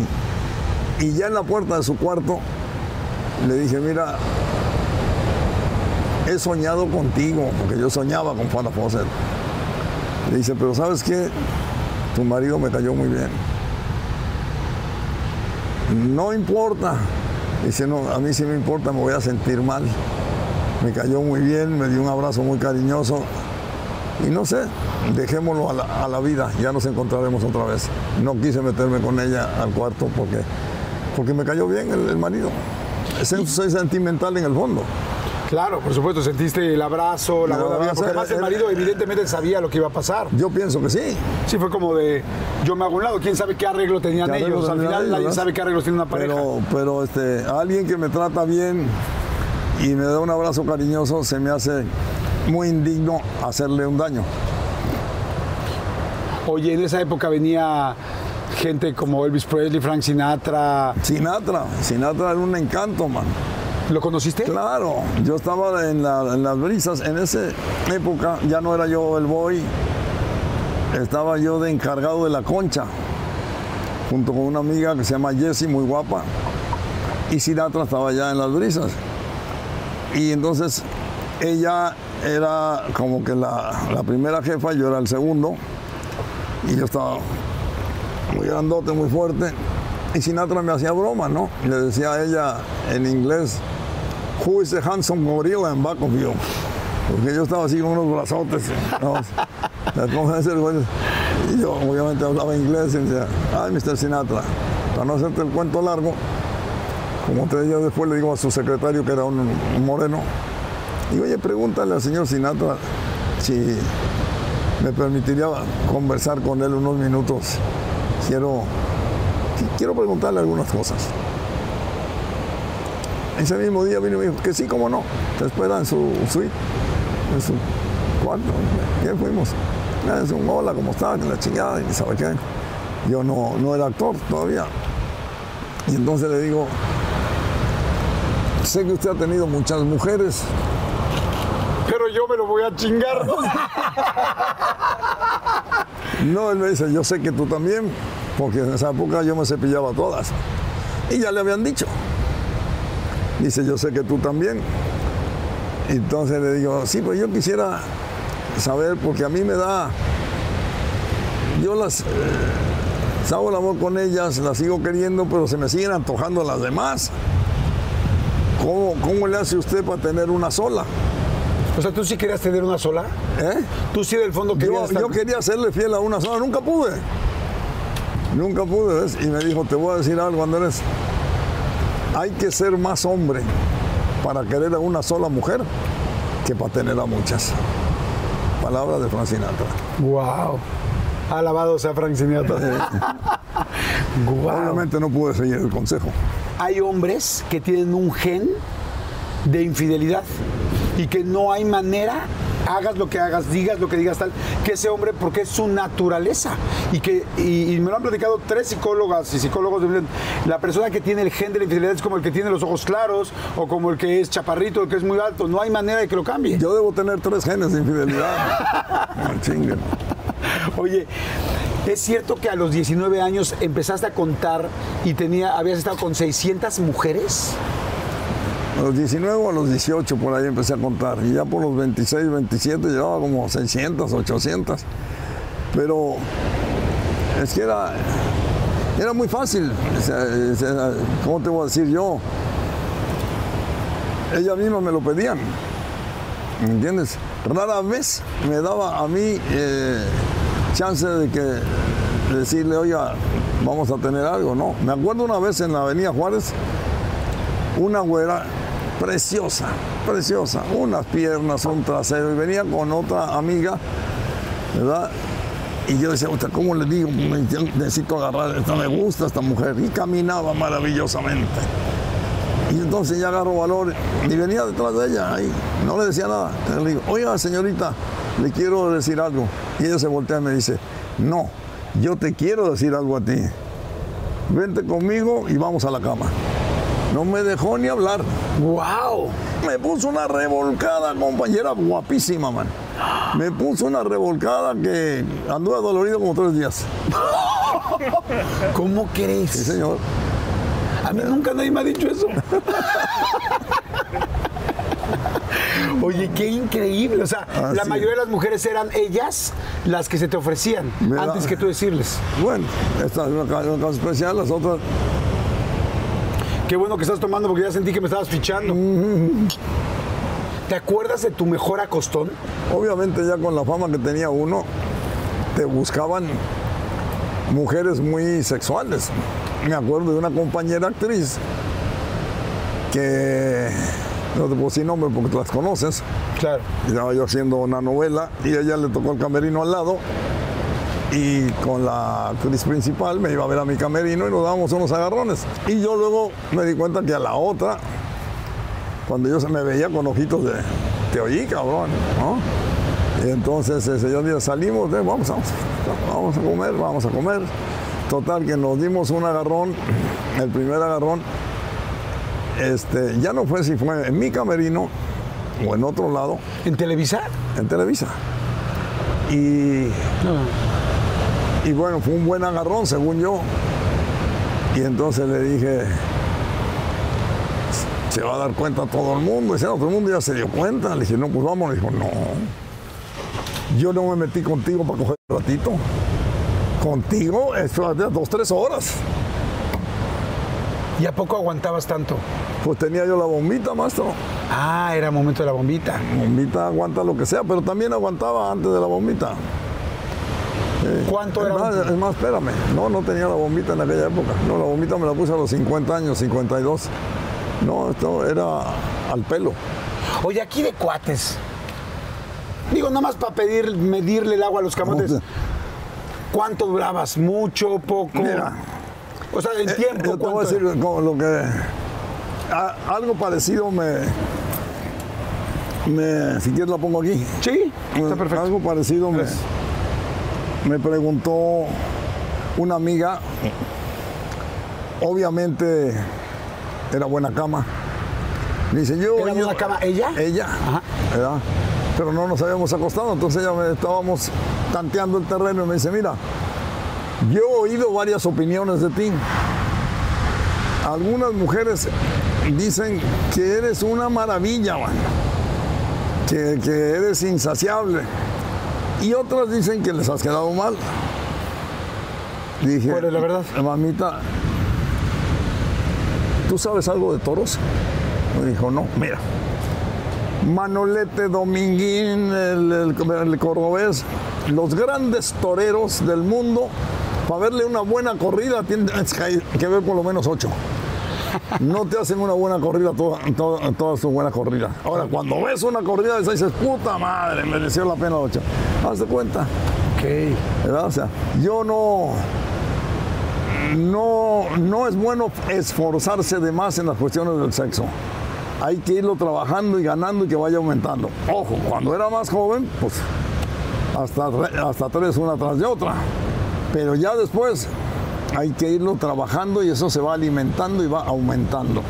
Y ya en la puerta de su cuarto, le dije, mira, he soñado contigo, porque yo soñaba con Farrah Fawcett. Le dice, pero ¿sabes qué? Tu marido me cayó muy bien. No importa. Dice, no, a mí sí me importa, me voy a sentir mal. Me cayó muy bien, me dio un abrazo muy cariñoso. Y no sé, dejémoslo a la, a la vida, ya nos encontraremos otra vez. No quise meterme con ella al cuarto porque, porque me cayó bien el, el marido. Soy soy sentimental en el fondo. Claro, por supuesto, sentiste el abrazo, la boda abrazo, porque además el marido evidentemente sabía lo que iba a pasar. Yo pienso que sí. Sí, fue como de, yo me hago un lado, quién sabe qué arreglo tenían ¿Qué arreglo ellos. Al final nadie sabe qué arreglos tiene una pareja. Pero, pero este, alguien que me trata bien y me da un abrazo cariñoso, se me hace muy indigno hacerle un daño. Oye, en esa época venía gente como Elvis Presley, Frank Sinatra. Sinatra, Sinatra era un encanto, man. ¿Lo conociste? Claro, yo estaba en, la- en las brisas, en esa época ya no era yo el boy, estaba yo de encargado de la concha, junto con una amiga que se llama Jessie, muy guapa, y Sinatra estaba ya en las brisas. Y entonces ella era como que la, la primera jefa, yo era el segundo, y yo estaba muy grandote, muy fuerte, y Sinatra me hacía broma, ¿no? Le decía a ella en inglés, Who is the handsome gorilla in back of you? Porque yo estaba así con unos brazotes. ¿no? [laughs] Y yo obviamente hablaba inglés y decía, ay, Mr. Sinatra, para no hacerte el cuento largo, como te yo después le digo a su secretario que era un, un moreno, digo, oye, pregúntale al señor Sinatra si me permitiría conversar con él unos minutos. Quiero, quiero preguntarle algunas cosas. Ese mismo día vino y me dijo que sí, cómo no. Te espera en su suite, en su cuarto. Y ahí fuimos. Es un hola, ¿cómo está? Que la chingada, y sabe qué. Yo no, no era actor todavía. Y entonces le digo, sé que usted ha tenido muchas mujeres. Pero yo me lo voy a chingar. [laughs] No, él me dice, yo sé que tú también, porque en esa época yo me cepillaba todas. Y ya le habían dicho. Dice, yo sé que tú también. Entonces le digo, sí, pues yo quisiera saber, porque a mí me da, yo las, eh, hago el amor con ellas, las sigo queriendo, pero se me siguen antojando las demás. ¿Cómo, cómo le hace usted para tener una sola? O sea, ¿tú sí querías tener una sola? ¿Eh? Tú sí del fondo querías Yo, estar- yo quería serle fiel a una sola, nunca pude. Nunca pude, ¿ves? Y me dijo, te voy a decir algo, Andrés. Hay que ser más hombre para querer a una sola mujer que para tener a muchas. Palabras de Frank Sinatra. Wow. Alabado sea Frank Sinatra. [laughs] No pude seguir el consejo. Hay hombres que tienen un gen de infidelidad y que no hay manera, hagas lo que hagas, digas lo que digas tal, que ese hombre, porque es su naturaleza. Y que y, y me lo han platicado tres psicólogas y psicólogos. de- La persona que tiene el gen de la infidelidad es como el que tiene los ojos claros o como el que es chaparrito, el que es muy alto. No hay manera de que lo cambie. Yo debo tener tres genes de infidelidad. [laughs] Chinguen. Oye, ¿es cierto que a los 19 años empezaste a contar y tenía, habías estado con 600 mujeres? A los 19 o a los 18 por ahí empecé a contar. Y ya por los 26, 27 llevaba como 600, 800. Pero es que era, era muy fácil. ¿Cómo te voy a decir yo? Ellas mismas me lo pedían. ¿Me entiendes? Rara vez me daba a mí eh, chance de que decirle, oiga, vamos a tener algo, ¿no? Me acuerdo una vez en la Avenida Juárez, una güera preciosa, preciosa, unas piernas, un trasero, y venía con otra amiga, ¿verdad? Y yo decía, "Puta, ¿cómo le digo? Necesito agarrar, esta me gusta esta mujer. Y caminaba maravillosamente. Y entonces ya agarro valor y venía detrás de ella ahí, no le decía nada. Entonces le digo, oiga señorita, le quiero decir algo. Y ella se voltea y me dice, no, yo te quiero decir algo a ti. vente conmigo y vamos a la cama. No me dejó ni hablar. ¡Wow! Me puso una revolcada, compañera guapísima, man. Me puso una revolcada que anduve dolorido como tres días. [laughs] ¿Cómo crees? Sí, señor. A mí nunca nadie me ha dicho eso. [laughs] Oye, qué increíble. O sea, la mayoría de las mujeres eran ellas las que se te ofrecían da- antes que tú decirles. Bueno, esta es una una cosa especial, las otras Qué bueno que estás tomando porque ya sentí que me estabas fichando. ¿Te acuerdas de tu mejor acostón? Obviamente ya con la fama que tenía uno, te buscaban mujeres muy sexuales. Me acuerdo de una compañera actriz que no te puedo decir nombre porque las conoces. Claro. Estaba yo haciendo una novela y a ella le tocó el camerino al lado y con la actriz principal me iba a ver a mi camerino y nos dábamos unos agarrones. Y yo luego me di cuenta que a la otra, cuando yo se me veía con ojitos de, te oí, cabrón, ¿no? Y entonces ese día salimos, de, vamos, vamos, vamos a comer, vamos a comer. Total, que nos dimos un agarrón, el primer agarrón, este, ya no fue si fue en mi camerino o en otro lado, ¿En Televisa? en Televisa. Y, y bueno, fue un buen agarrón, según yo. Y entonces le dije, se va a dar cuenta todo el mundo. Dice, no, todo el mundo ya se dio cuenta. Le dije, no, pues vamos. Le dijo, no. Yo no me metí contigo para coger un ratito. Contigo, esto dos, tres horas. ¿Y a poco aguantabas tanto? Pues tenía yo la bombita, maestro. Ah, era momento de la bombita. Bombita aguanta lo que sea, pero también aguantaba antes de la bombita. ¿Cuánto Es era? más, es más, espérame. No, no tenía la bombita en aquella época. No, la bombita me la puse a los 50 años, 52. No, esto era al pelo. Oye, aquí de cuates. Digo, nada más para pedir, medirle el agua a los camotes. ¿Cuánto durabas? ¿Mucho? ¿Poco? Mira. O sea, en Eh, tiempo. Yo te voy a decir como lo que. a- algo parecido me, me. Si quieres la pongo aquí. Sí, está perfecto. Algo parecido me. Me preguntó una amiga. Obviamente era buena cama. Me dice, yo. ¿Era yo- buena cama ella? Ella, Ajá. ¿verdad? Pero no nos habíamos acostado, entonces me estábamos tanteando el terreno y me dice, mira, yo he oído varias opiniones de ti. Algunas mujeres dicen que eres una maravilla, man. Que, que eres insaciable. Y otras dicen que les has quedado mal. Dije, ¿Cuál es la verdad? Mamita, ¿tú sabes algo de toros? Me dijo, no, mira. Manolete, Dominguín, el, el- el cordobés, los grandes toreros del mundo, para verle una buena corrida tienes que que ver por lo menos ocho. No te hacen una buena corrida toda, toda, toda su buena corrida. Ahora, cuando ves una corrida de esa dices, puta madre, mereció la pena ocho. Haz de cuenta. Ok. ¿verdad? O sea, yo no, no, no es bueno esforzarse de más en las cuestiones del sexo. Hay que irlo trabajando y ganando y que vaya aumentando. Ojo, cuando era más joven, pues hasta, hasta tres una tras de otra. Pero ya después hay que irlo trabajando y eso se va alimentando y va aumentando.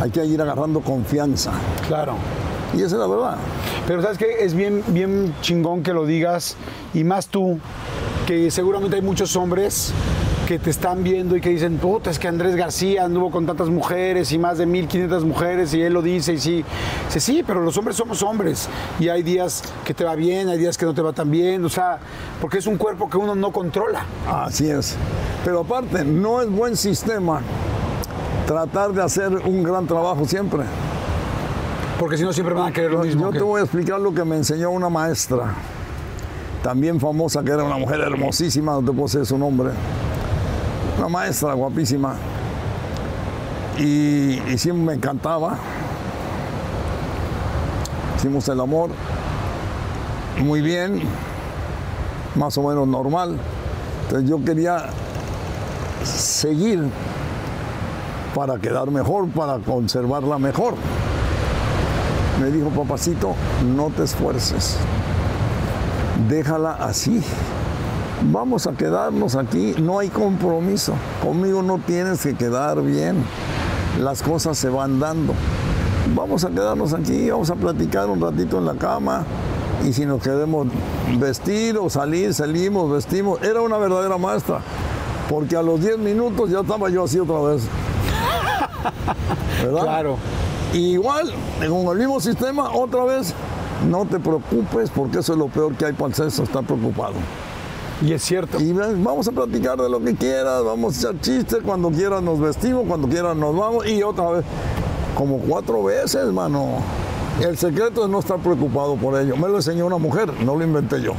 Hay que ir agarrando confianza. Claro. Y esa es la verdad. Pero sabes que es bien, bien chingón que lo digas y más tú, que seguramente hay muchos hombres que te están viendo y que dicen, puta, es que Andrés García anduvo con tantas mujeres y más de 1500 mujeres y él lo dice y sí. Dice, sí, pero los hombres somos hombres y hay días que te va bien, hay días que no te va tan bien, o sea, porque es un cuerpo que uno no controla. Así es. Pero aparte, no es buen sistema tratar de hacer un gran trabajo siempre. Porque si no siempre van a querer lo mismo. Yo que- te voy a explicar lo que me enseñó una maestra, también famosa, que era una mujer hermosísima, no te puedo decir su nombre. Una maestra guapísima. Y, y siempre me encantaba. Hicimos el amor muy bien, más o menos normal. Entonces yo quería seguir para quedar mejor, para conservarla mejor. Me dijo, papacito, no te esfuerces. Déjala así. Vamos a quedarnos aquí, no hay compromiso. Conmigo no tienes que quedar bien. Las cosas se van dando. Vamos a quedarnos aquí, vamos a platicar un ratito en la cama. Y si nos queremos vestir o salir, salimos, vestimos. Era una verdadera maestra. Porque a los 10 minutos ya estaba yo así otra vez. [laughs] ¿Verdad? Claro. Igual, con el mismo sistema, otra vez, no te preocupes porque eso es lo peor que hay para el sexo, estar preocupado. Y es cierto. Y vamos a platicar de lo que quieras, vamos a echar chistes, cuando quieras nos vestimos, cuando quieras nos vamos y otra vez, como cuatro veces, mano. El secreto es no estar preocupado por ello. Me lo enseñó una mujer, no lo inventé yo.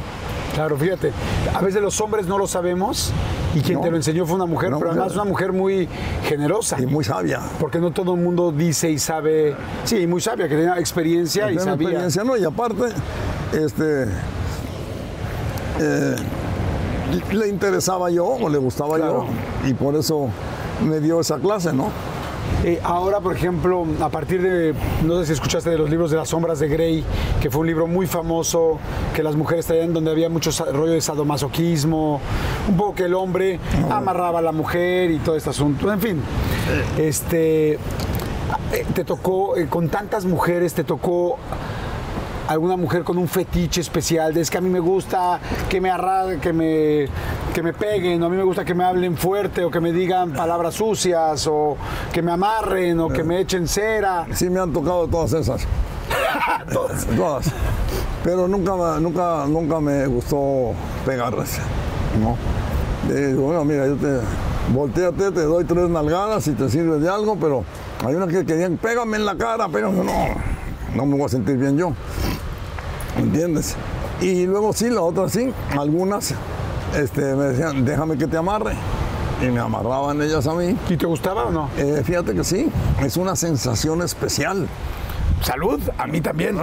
Claro, fíjate, a veces los hombres no lo sabemos y quien No. te lo enseñó fue una mujer, pero además una mujer muy generosa. Y muy sabia. Porque no todo el mundo dice y sabe, sí, muy sabia, que tenía experiencia y Tengo sabía. experiencia, ¿no? Y aparte, este, eh, le interesaba yo o le gustaba Claro. yo y por eso me dio esa clase, ¿no? Eh, ahora, por ejemplo, a partir de, no sé si escuchaste de los libros de las sombras de Grey, que fue un libro muy famoso, que las mujeres traían donde había mucho rollo de sadomasoquismo, un poco que el hombre amarraba a la mujer y todo este asunto, en fin. Este, eh, te tocó, eh, con tantas mujeres, te tocó alguna mujer con un fetiche especial, de es que a mí me gusta que me arra que me, que me peguen, o a mí me gusta que me hablen fuerte, o que me digan palabras sucias, o que me amarren, o que me echen cera. Sí me han tocado todas esas. [laughs] todas. Pero nunca, nunca, nunca me gustó pegarles. ¿no? Eh, bueno, mira, yo te volteate, te doy tres nalgadas si te sirve de algo, pero hay unas que querían, pégame en la cara, pero no, no me voy a sentir bien yo. ¿Me entiendes? Y luego sí, la otra sí, algunas este, me decían, déjame que te amarre. Y me amarraban ellas a mí. ¿Y te gustaba o no? Eh, fíjate que sí, es una sensación especial. Salud, a mí también. [laughs]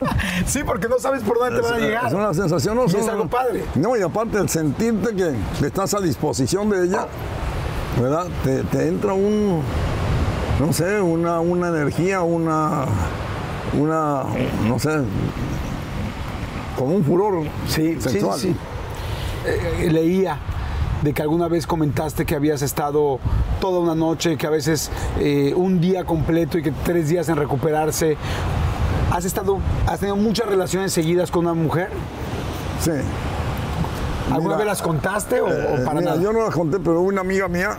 [laughs] Sí, porque no sabes por dónde te van a llegar. Es una sensación, no Y es algo padre. No, y aparte el sentirte que, estás a disposición de ella, ¿verdad? Te, te entra un, no sé, una, una energía, una, una, no sé, como un furor Sí, sí, sexual. sí. Eh, eh, leía de que alguna vez comentaste que habías estado toda una noche, que a veces eh, un día completo y que tres días en recuperarse. ¿Has estado, has tenido muchas relaciones seguidas con una mujer? Sí. ¿Alguna vez las contaste o, o Eh, para mira, nada? yo no la conté, pero una amiga mía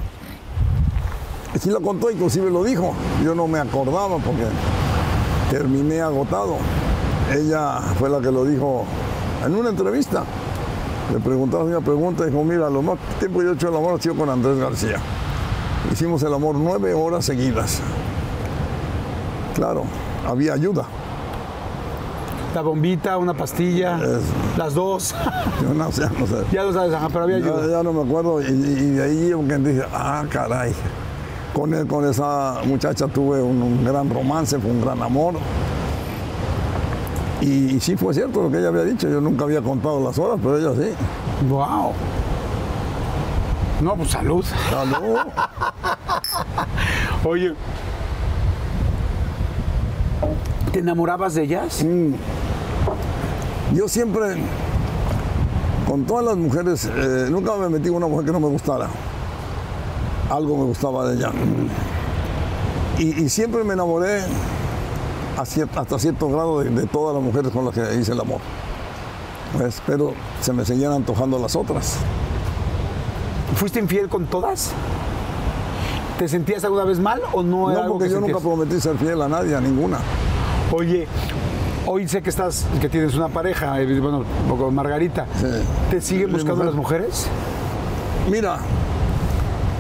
sí la contó, inclusive lo dijo. Yo no me acordaba porque terminé agotado. Ella fue la que lo dijo en una entrevista. Le preguntaron una pregunta y dijo, mira, lo más tiempo que yo he hecho el amor ha sido con Andrés García. Hicimos el amor nueve horas seguidas. Claro, había ayuda. La bombita, una pastilla, Es- las dos. Yo no sé, no sé. ya lo sabes, ajá, pero había ayuda. ya no me acuerdo y, y de ahí yo dije, ah, caray. Con, él- con esa muchacha tuve un, un gran romance, fue un gran amor. Y, sí fue cierto lo que ella había dicho, yo nunca había contado las horas, pero ella sí. Wow. No, pues salud. Salud. [laughs] Oye. ¿Te enamorabas de ellas? Yo siempre, con todas las mujeres, eh, nunca me metí con una mujer que no me gustara. Algo me gustaba de ella. Y, y siempre me enamoré hasta cierto grado de, todas las mujeres con las que hice el amor. Pues, pero se me seguían antojando las otras. ¿Fuiste infiel con todas? ¿Te sentías alguna vez mal o no era No, porque yo nunca prometí ser fiel a nadie, a ninguna. Oye, hoy sé que estás, que tienes una pareja, eh, bueno, con Margarita. ¿Te siguen buscando las mujeres? Mira,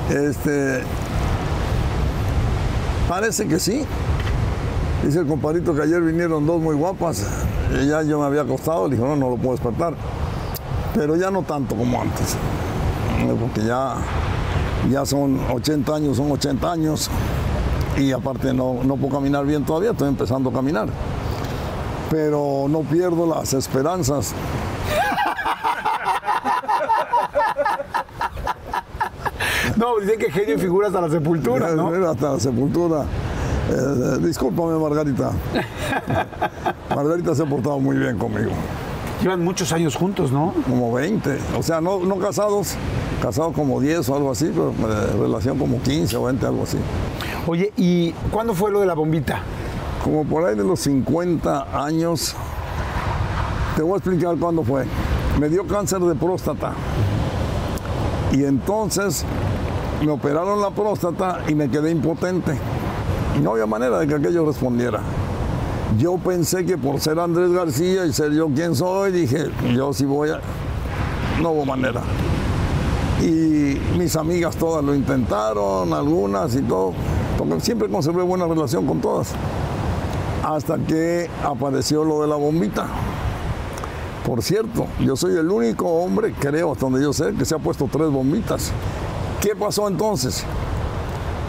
este, parece que sí. Dice el compadrito que ayer vinieron dos muy guapas. Y ya yo me había acostado, le dijo, no, no lo puedo despertar. Pero ya no tanto como antes. Porque ya, ya son 80 años, son 80 años. Y aparte no, no puedo caminar bien todavía, estoy empezando a caminar. Pero no pierdo las esperanzas. [laughs] No, dicen que genio figura hasta la sepultura, ¿no? Hasta la sepultura. Eh, discúlpame, Margarita. [laughs] Margarita se ha portado muy bien conmigo. Llevan muchos años juntos, ¿no? Como 20. O sea, no, no casados, casados como 10 o algo así, pero eh, relación como 15 o 20, algo así. Oye, ¿y cuándo fue lo de la bombita? Como por ahí de los 50 años. Te voy a explicar cuándo fue. Me dio cáncer de próstata. Y entonces me operaron la próstata y me quedé impotente. No había manera de que aquello respondiera. Yo pensé que por ser Andrés García y ser yo quien soy, dije, yo sí voy a... No hubo manera. Y mis amigas todas lo intentaron, algunas y todo, porque siempre conservé buena relación con todas. Hasta que apareció lo de la bombita. Por cierto, yo soy el único hombre, creo, hasta donde yo sé, que se ha puesto tres bombitas. ¿Qué pasó entonces?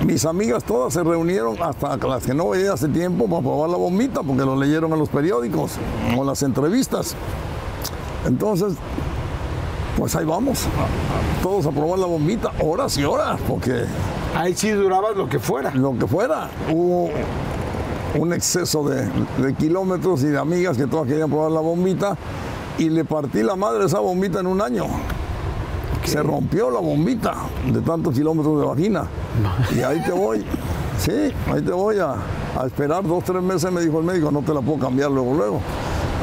Mis amigas todas se reunieron, hasta las que no veía hace tiempo, para probar la bombita, porque lo leyeron en los periódicos o en las entrevistas. Entonces, pues ahí vamos, todos a probar la bombita, horas y horas, porque... Ahí sí duraba lo que fuera. Lo que fuera. Hubo un exceso de, de kilómetros y de amigas que todas querían probar la bombita y le partí la madre esa bombita en un año. Se rompió la bombita de tantos kilómetros de vagina. Y ahí te voy. [laughs] Sí, ahí te voy a, esperar dos, tres meses, me dijo el médico, no te la puedo cambiar luego, luego.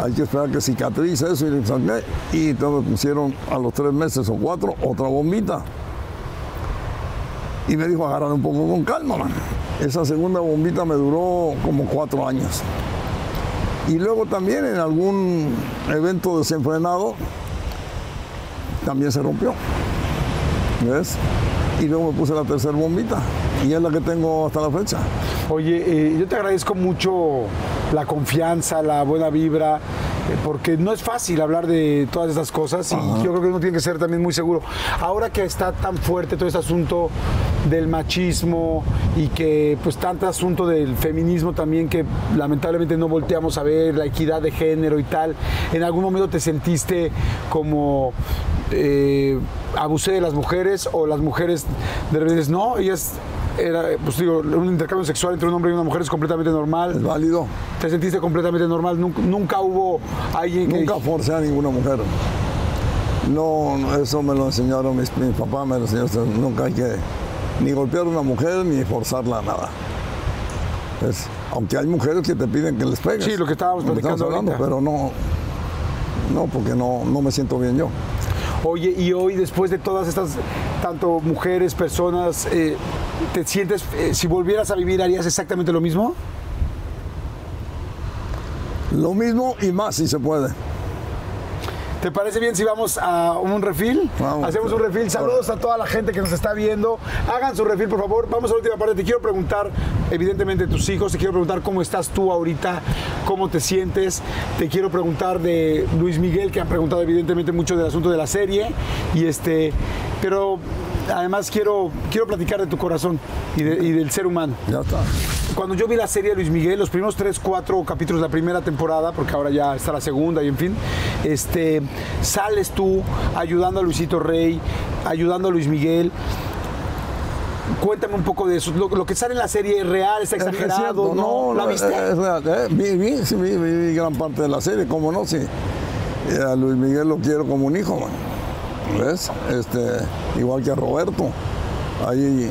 Hay que esperar que cicatrice eso y le saqué. Y entonces me pusieron a los tres meses o cuatro otra bombita. Y me dijo, agarrar un poco con calma, man. Esa segunda bombita me duró como cuatro años. Y luego también en algún evento desenfrenado también se rompió. ¿Ves? Y luego me puse la tercera bombita y es la que tengo hasta la fecha. Oye, eh, yo te agradezco mucho la confianza, la buena vibra, porque no es fácil hablar de todas estas cosas y yo creo que uno tiene que ser también muy seguro. Ahora que está tan fuerte todo este asunto del machismo y que pues tanto asunto del feminismo también que lamentablemente no volteamos a ver, la equidad de género y tal, ¿en algún momento te sentiste como eh, abusé de las mujeres o las mujeres de repente no, ellas era, pues digo, un intercambio sexual entre un hombre y una mujer es completamente normal. Es válido. ¿Te sentiste completamente normal? Nunca, hubo alguien que... Nunca forcé a ninguna mujer. No, eso me lo enseñaron mis, mi papá, me lo enseñó. Nunca hay que ni golpear a una mujer ni forzarla a nada. aunque hay mujeres que te piden que les pegues. Sí, lo que estábamos platicando hablando, pero no, no, porque no, no me siento bien yo. Oye, y hoy después de todas estas, tanto mujeres, personas, eh, ¿te sientes, eh, si volvieras a vivir, harías exactamente lo mismo? Lo mismo y más si se puede. ¿Te parece bien si vamos a un refil? Hacemos un refil. Saludos a toda la gente que nos está viendo. Hagan su refil, por favor. Vamos a la última parte. Te quiero preguntar, evidentemente, tus hijos. Te quiero preguntar cómo estás tú ahorita, cómo te sientes. Te quiero preguntar de Luis Miguel, que ha preguntado, evidentemente, mucho del asunto de la serie. Y este, pero además quiero, quiero platicar de tu corazón y, del ser humano. Ya está. Cuando yo vi la serie de Luis Miguel, los primeros tres, cuatro capítulos de la primera temporada, porque ahora ya está la segunda y en fin, este, sales tú ayudando a Luisito Rey, ayudando a Luis Miguel. Cuéntame un poco de eso. Lo, que sale en la serie es real, está exagerado, ¿no? ¿La viste? Es real. Eh, vi, sí, vi, gran parte de la serie, ¿cómo no? Sí. A Luis Miguel lo quiero como un hijo, man. ¿Ves? Este, igual que a Roberto. Hay,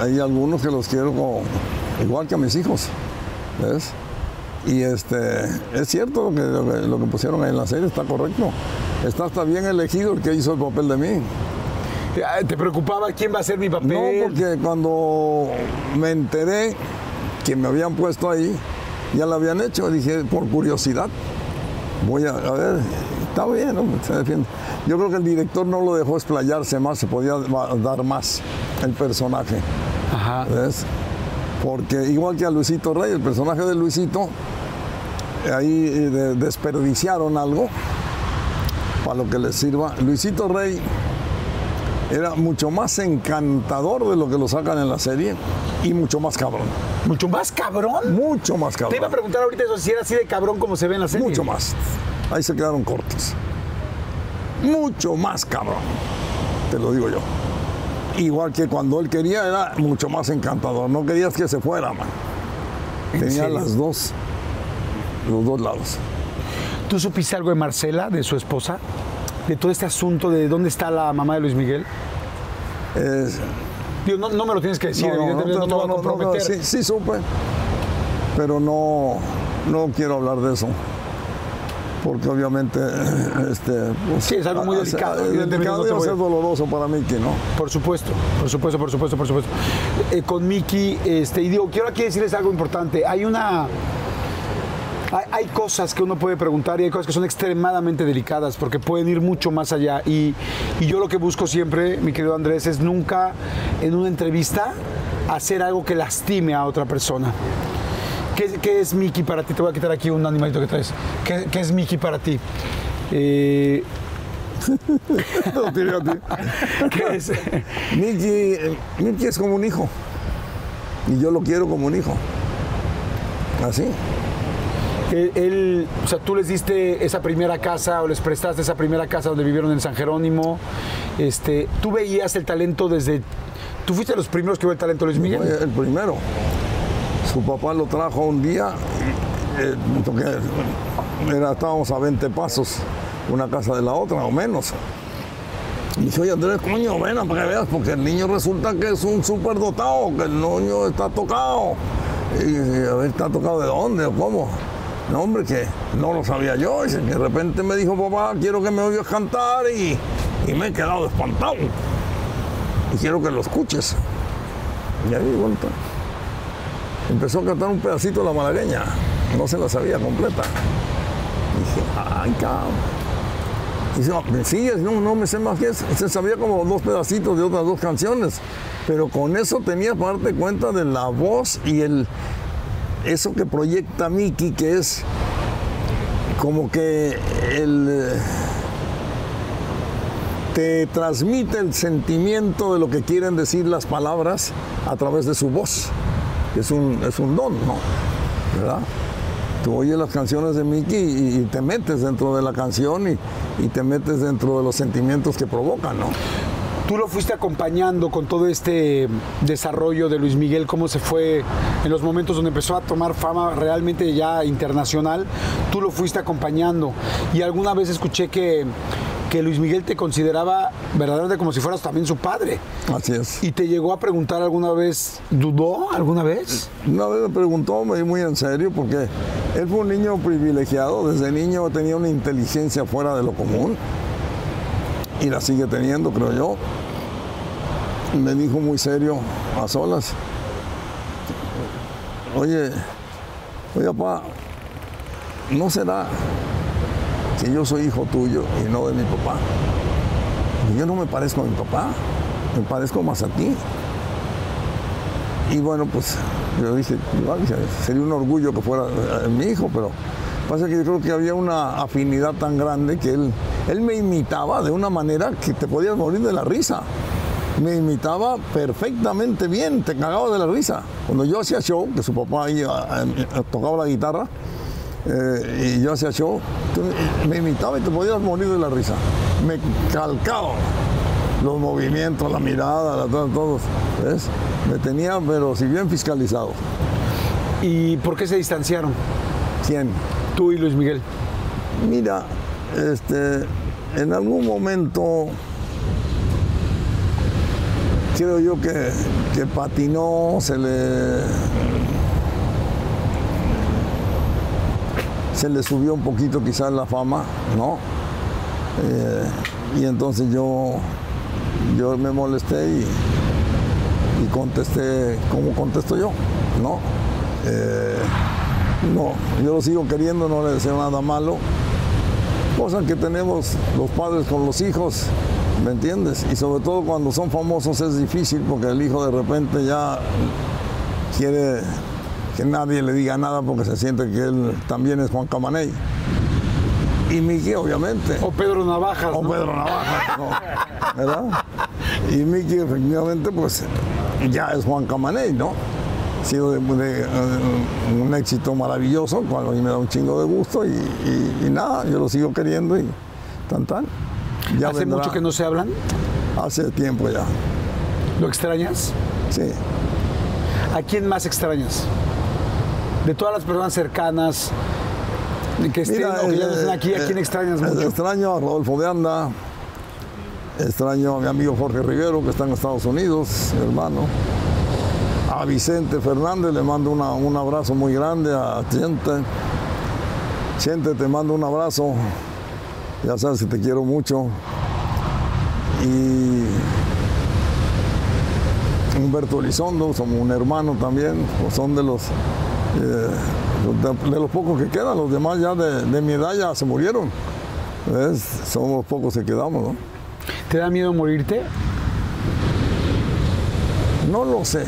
hay algunos que los quiero igual que a mis hijos. ¿Ves? Y este, es cierto que lo, que lo que pusieron ahí en la serie, está correcto. Está hasta bien elegido el que hizo el papel de mí. Ah, ¿Te preocupaba quién va a ser mi papel? No, porque cuando me enteré que me habían puesto ahí, ya lo habían hecho, dije, por curiosidad, voy a, a ver, está bien, ¿no? se defiende. Yo creo que el director no lo dejó explayarse más, se podía dar más el personaje, Ajá. ¿ves? Porque igual que a Luisito Rey, el personaje de Luisito, ahí eh, de- desperdiciaron algo para lo que les sirva. Luisito Rey era mucho más encantador de lo que lo sacan en la serie y mucho más cabrón. ¿Mucho más cabrón? Mucho más Te iba a cabrón. preguntar ahorita eso, si era así de cabrón como se ve en la serie. Mucho más. Ahí se quedaron cortos. Mucho más cabrón. Te lo digo yo. Igual que cuando él quería era mucho más encantador. No querías que se fuera, man. ¿En Tenía las dos, los dos lados. ¿Tú supiste algo de Marcela, de su esposa? De todo este asunto de dónde está la mamá de Luis Miguel. Es- Digo, no, no me lo tienes que decir, no, evidentemente no, no, te voy a comprometer. sí, sí supe, pero no, no quiero hablar de eso. Porque obviamente, [clears throat] este, pues, Sí, es algo muy ah, delicado, evidentemente delicado no a doloroso para que no. Por supuesto, por supuesto, por supuesto, por supuesto. Eh, con Miki, este, y digo, quiero aquí decirles algo importante. Hay una. Hay, hay cosas que uno puede preguntar y hay cosas que son extremadamente delicadas porque pueden ir mucho más allá. Y, y yo lo que busco siempre, mi querido Andrés, es nunca en una entrevista hacer algo que lastime a otra persona. ¿Qué, qué es Miki para ti? Te voy a quitar aquí un animalito que traes. ¿Qué, qué es Miki para ti? Eh, [laughs] tiré a ti. ¿Qué es? Mickey, eh, Mickey es como un hijo. Y yo lo quiero como un hijo. Así. Él, él- o sea, tú les diste esa primera casa o les prestaste esa primera casa donde vivieron en San Jerónimo. Este, tú veías el talento desde. Tú fuiste de los primeros que vio el talento de Luis Miguel. El primero. Su papá lo trajo un día, eh, porque era, estábamos a 20 pasos, una casa de la otra, o menos. Y dice, oye Andrés, coño, ven a que veas, porque el niño resulta que es un súper dotado, que el niño está tocado. Y a ver, ¿está tocado de dónde o cómo? No, hombre, que no lo sabía yo. Que de repente me dijo, papá, quiero que me oigas cantar y, y me he quedado espantado. Y quiero que lo escuches. Y ahí, bueno, empezó a cantar un pedacito de la malagueña. No se la sabía completa. Dije, ay, cabrón. Dice, "No, ¿me sigues? No, no me sé más que eso. Se sabía como dos pedacitos de otras dos canciones. Pero con eso tenía para darte cuenta de la voz y el eso que proyecta Miki, que es como que el, eh, te transmite el sentimiento de lo que quieren decir las palabras a través de su voz. Es un, es un don, ¿no? ¿Verdad? Tú oyes las canciones de Mickey y, te metes dentro de la canción y, y te metes dentro de los sentimientos que provocan, ¿no? Tú lo fuiste acompañando con todo este desarrollo de Luis Miguel, cómo se fue en los momentos donde empezó a tomar fama realmente ya internacional. Tú lo fuiste acompañando. Y alguna vez escuché que, que Luis Miguel te consideraba verdaderamente como si fueras también su padre. Así es. ¿Y te llegó a preguntar alguna vez, dudó alguna vez? Una vez me preguntó, me di muy en serio, porque él fue un niño privilegiado, desde niño tenía una inteligencia fuera de lo común, y la sigue teniendo, creo yo. Me dijo muy serio, a solas, oye, oye, papá, ¿no será que yo soy hijo tuyo y no de mi papá? Yo no me parezco a mi papá, me parezco más a ti. Y bueno, pues yo dije, sería un orgullo que fuera eh, mi hijo, pero pasa que yo creo que había una afinidad tan grande que él, él me imitaba de una manera que te podías morir de la risa. Me imitaba perfectamente bien, te cagaba de la risa. Cuando yo hacía show, que su papá ahí ah, eh, tocaba la guitarra, eh, y yo hacía show, me imitaba y te podías morir de la risa. Me calcaba los movimientos, la mirada, la, todo, todo, ¿ves? Me tenía, pero si bien fiscalizado. ¿Y por qué se distanciaron ¿Quién? tú y Luis Miguel? Mira, este, en algún momento creo yo que, que patinó, se le se le subió un poquito quizás la fama, ¿no? Eh, y entonces yo, yo me molesté y, contesté como contesto yo, ¿no? Eh, no, yo lo sigo queriendo, no le deseo nada malo. Cosa que tenemos los padres con los hijos, ¿me entiendes? Y sobre todo cuando son famosos es difícil porque el hijo de repente ya quiere que nadie le diga nada porque se siente que él también es Juan Camaney. Y Miki, obviamente. O Pedro Navajas. O ¿no? Pedro Navajas, ¿no? ¿verdad? Y Miki, efectivamente, pues ya es Juan Camaney, ¿no? Ha sido de, de, eh, un éxito maravilloso, cual a mí me da un chingo de gusto y, y- y nada, yo lo sigo queriendo y tan tan. Ya ¿Hace vendrá. mucho que no se hablan? Hace tiempo ya, ¿Lo extrañas? sí. ¿A quién más extrañas? De todas las personas cercanas que estén o que ya no estén aquí, ¿a eh, quién extrañas eh, mucho? Extraño a Rodolfo de Anda, extraño a mi amigo Jorge Rivero, que está en Estados Unidos, mi hermano. A Vicente Fernández le mando una- un abrazo muy grande, a Chente. Chente, te mando un abrazo, ya sabes que te quiero mucho. Y Humberto Elizondo, somos un hermano también, pues son de los, eh, de, de los pocos que quedan, los demás ya de, de mi edad ya se murieron. ¿Ves? Somos pocos que quedamos, ¿no? ¿Te da miedo morirte? No lo sé.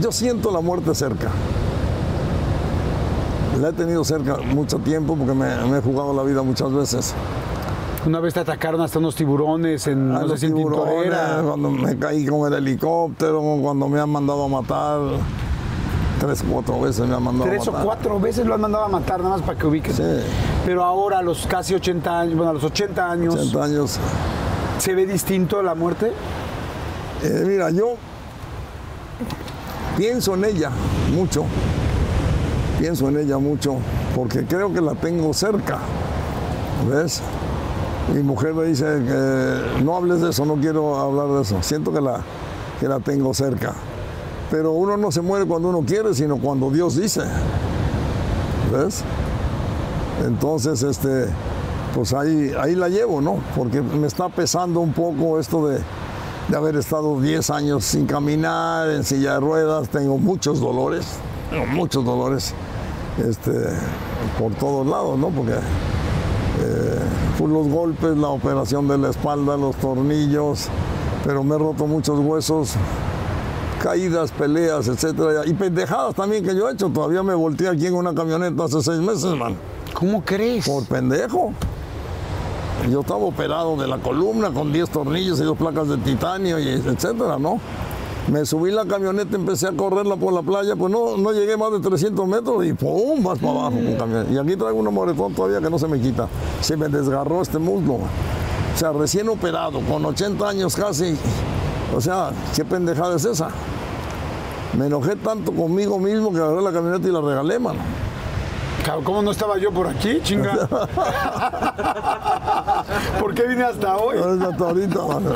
Yo siento la muerte cerca. La he tenido cerca mucho tiempo porque me, me he jugado la vida muchas veces. Una vez te atacaron hasta unos tiburones en, A no sé los en tiburones, Tintorera. cuando me caí con el helicóptero, cuando me han mandado a matar. Tres o cuatro veces me han mandado Tres a o matar. cuatro veces lo han mandado a matar, nada más para que ubiques. Sí. Pero ahora, a los casi 80 años, bueno, a los 80 años, 80 años. ¿se ve distinto la muerte? Eh, mira, yo pienso en ella mucho, pienso en ella mucho, porque creo que la tengo cerca, ¿ves? Mi mujer me dice que no hables de eso, no quiero hablar de eso, siento que la, que la tengo cerca. Pero uno no se muere cuando uno quiere, sino cuando Dios dice, ¿ves? Entonces, este, pues ahí, ahí la llevo, ¿no? Porque me está pesando un poco esto de, de haber estado 10 años sin caminar, en silla de ruedas, tengo muchos dolores, tengo muchos dolores, este, por todos lados, ¿no? Porque eh, por los golpes, la operación de la espalda, los tornillos, pero me he roto muchos huesos, caídas, peleas, etcétera, y pendejadas también que yo he hecho. Todavía me volteé aquí en una camioneta hace seis meses, man, ¿Cómo crees? por pendejo. Yo estaba operado de la columna con 10 tornillos y dos placas de titanio, y etcétera, ¿no? Me subí la camioneta, empecé a correrla por la playa, pues no, no llegué más de 300 metros y ¡pum! más para abajo con camioneta. Y aquí traigo un moretón todavía que no se me quita. Se me desgarró este muslo. O sea, recién operado, con 80 años casi. O sea, ¿qué pendejada es esa? Me enojé tanto conmigo mismo que agarré la camioneta y la regalé, mano. ¿Cómo no estaba yo por aquí, chinga? [laughs] ¿Por qué vine hasta hoy? Hasta ahorita, mano.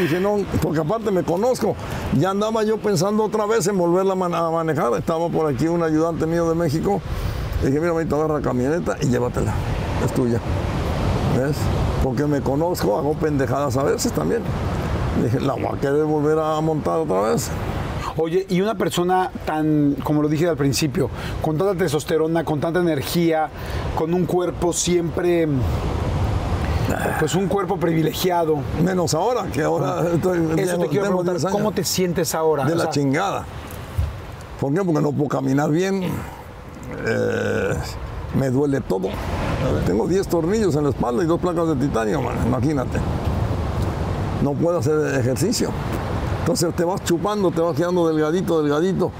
Dije, no, porque aparte me conozco. Ya andaba yo pensando otra vez en volverla a man- a manejar. Estaba por aquí un ayudante mío de México. Dije, mira, ahorita agarra la camioneta y llévatela. Es tuya. ¿Ves? Porque me conozco, hago pendejadas a veces también. Dije, la voy a querer volver a montar otra vez. Oye, y una persona tan, como lo dije al principio, con tanta testosterona, con tanta energía, con un cuerpo siempre, pues un cuerpo privilegiado. Menos ahora, que ahora estoy, Eso te quiero preguntar, 10 años. ¿cómo te sientes ahora? De O la sea, chingada. ¿Por qué? Porque no puedo caminar bien. Eh, me duele todo. Tengo 10 tornillos en la espalda y dos placas de titanio, man, imagínate. No puedo hacer ejercicio. Entonces te vas chupando, te vas quedando delgadito, delgadito.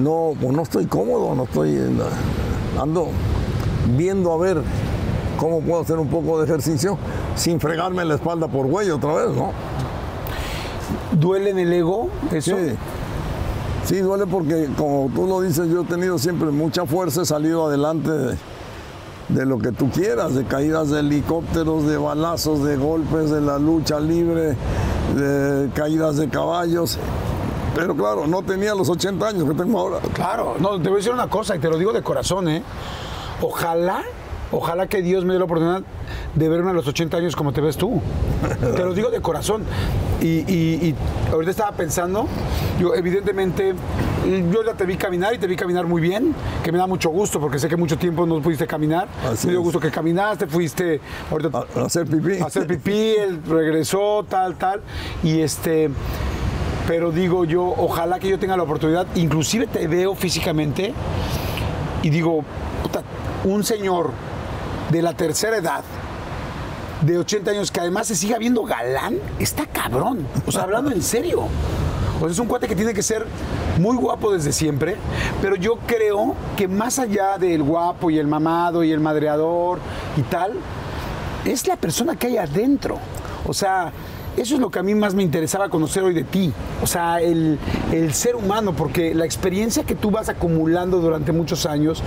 No, pues no estoy cómodo, no estoy. eh, Ando viendo a ver cómo puedo hacer un poco de ejercicio sin fregarme la espalda por güey otra vez, ¿no? ¿Duele en el ego eso? Sí. Sí, duele porque, como tú lo dices, yo he tenido siempre mucha fuerza, he salido adelante de, de lo que tú quieras, de caídas de helicópteros, de balazos, de golpes, de la lucha libre, de caídas de caballos. Pero claro, no tenía los 80 años que tengo ahora. Claro, no, te voy a decir una cosa y te lo digo de corazón, ¿eh? Ojalá, ojalá que Dios me dé la oportunidad de verme a los 80 años como te ves tú. te lo digo de corazón. Y, y- y ahorita estaba pensando, yo evidentemente, yo ya te vi caminar y te vi caminar muy bien, que me da mucho gusto porque sé que mucho tiempo no pudiste caminar. Así me dio es. gusto que caminaste, fuiste ahorita A, a hacer pipí. a hacer pipí, él regresó, tal, tal. Y este, pero digo yo, ojalá que yo tenga la oportunidad, inclusive te veo físicamente y digo, puta, un señor de la tercera edad, de 80 años, que además se siga viendo galán, está cabrón. O sea, hablando en serio. O es un cuate que tiene que ser muy guapo desde siempre, pero yo creo que más allá del guapo y el mamado y el madreador y tal, es la persona que hay adentro. O sea, eso es lo que a mí más me interesaba conocer hoy de ti. O sea, el, el ser humano, porque la experiencia que tú vas acumulando durante muchos años,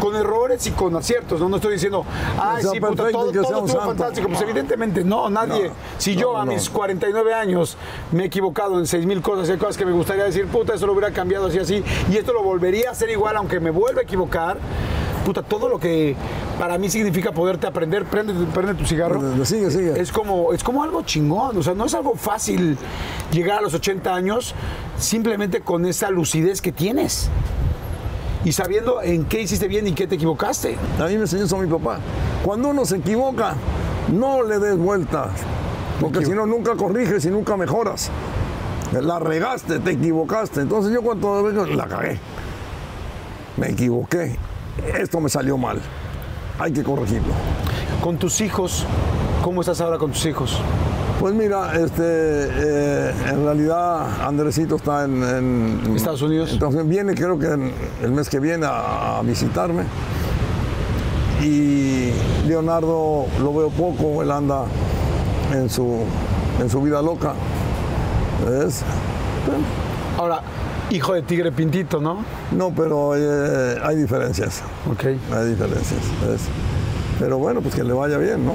con errores y con aciertos, no, no estoy diciendo, ay, sí, puta, todo, todo estuvo santo". fantástico. Pues evidentemente no, nadie. No, si yo no, a mis 49 años me he equivocado en 6 mil cosas, hay cosas que me gustaría decir, puta, eso lo hubiera cambiado así, así, y esto lo volvería a hacer igual, aunque me vuelva a equivocar. Puta, todo lo que para mí significa poderte aprender, prende, prende tu cigarro. Sigue, sigue. Es como, es como algo chingón, o sea, no es algo fácil llegar a los 80 años simplemente con esa lucidez que tienes. Y sabiendo en qué hiciste bien y qué te equivocaste. A mí me enseñó eso mi papá. Cuando uno se equivoca, no le des vueltas. Porque si no, nunca corriges y nunca mejoras. La regaste, te equivocaste. Entonces yo cuando la cagué. Me equivoqué. Esto me salió mal. Hay que corregirlo. Con tus hijos, ¿cómo estás ahora con tus hijos? Pues mira, este, eh, en realidad Andresito está en, en- Estados Unidos. Entonces viene, creo que en- el mes que viene a, a visitarme. Y Leonardo lo veo poco, él anda en su, en su vida loca. ¿Ves? Ahora, hijo de tigre pintito, ¿no? No, pero eh, hay diferencias, Ok. hay diferencias. ¿ves? Pero bueno, pues que le vaya bien, ¿no?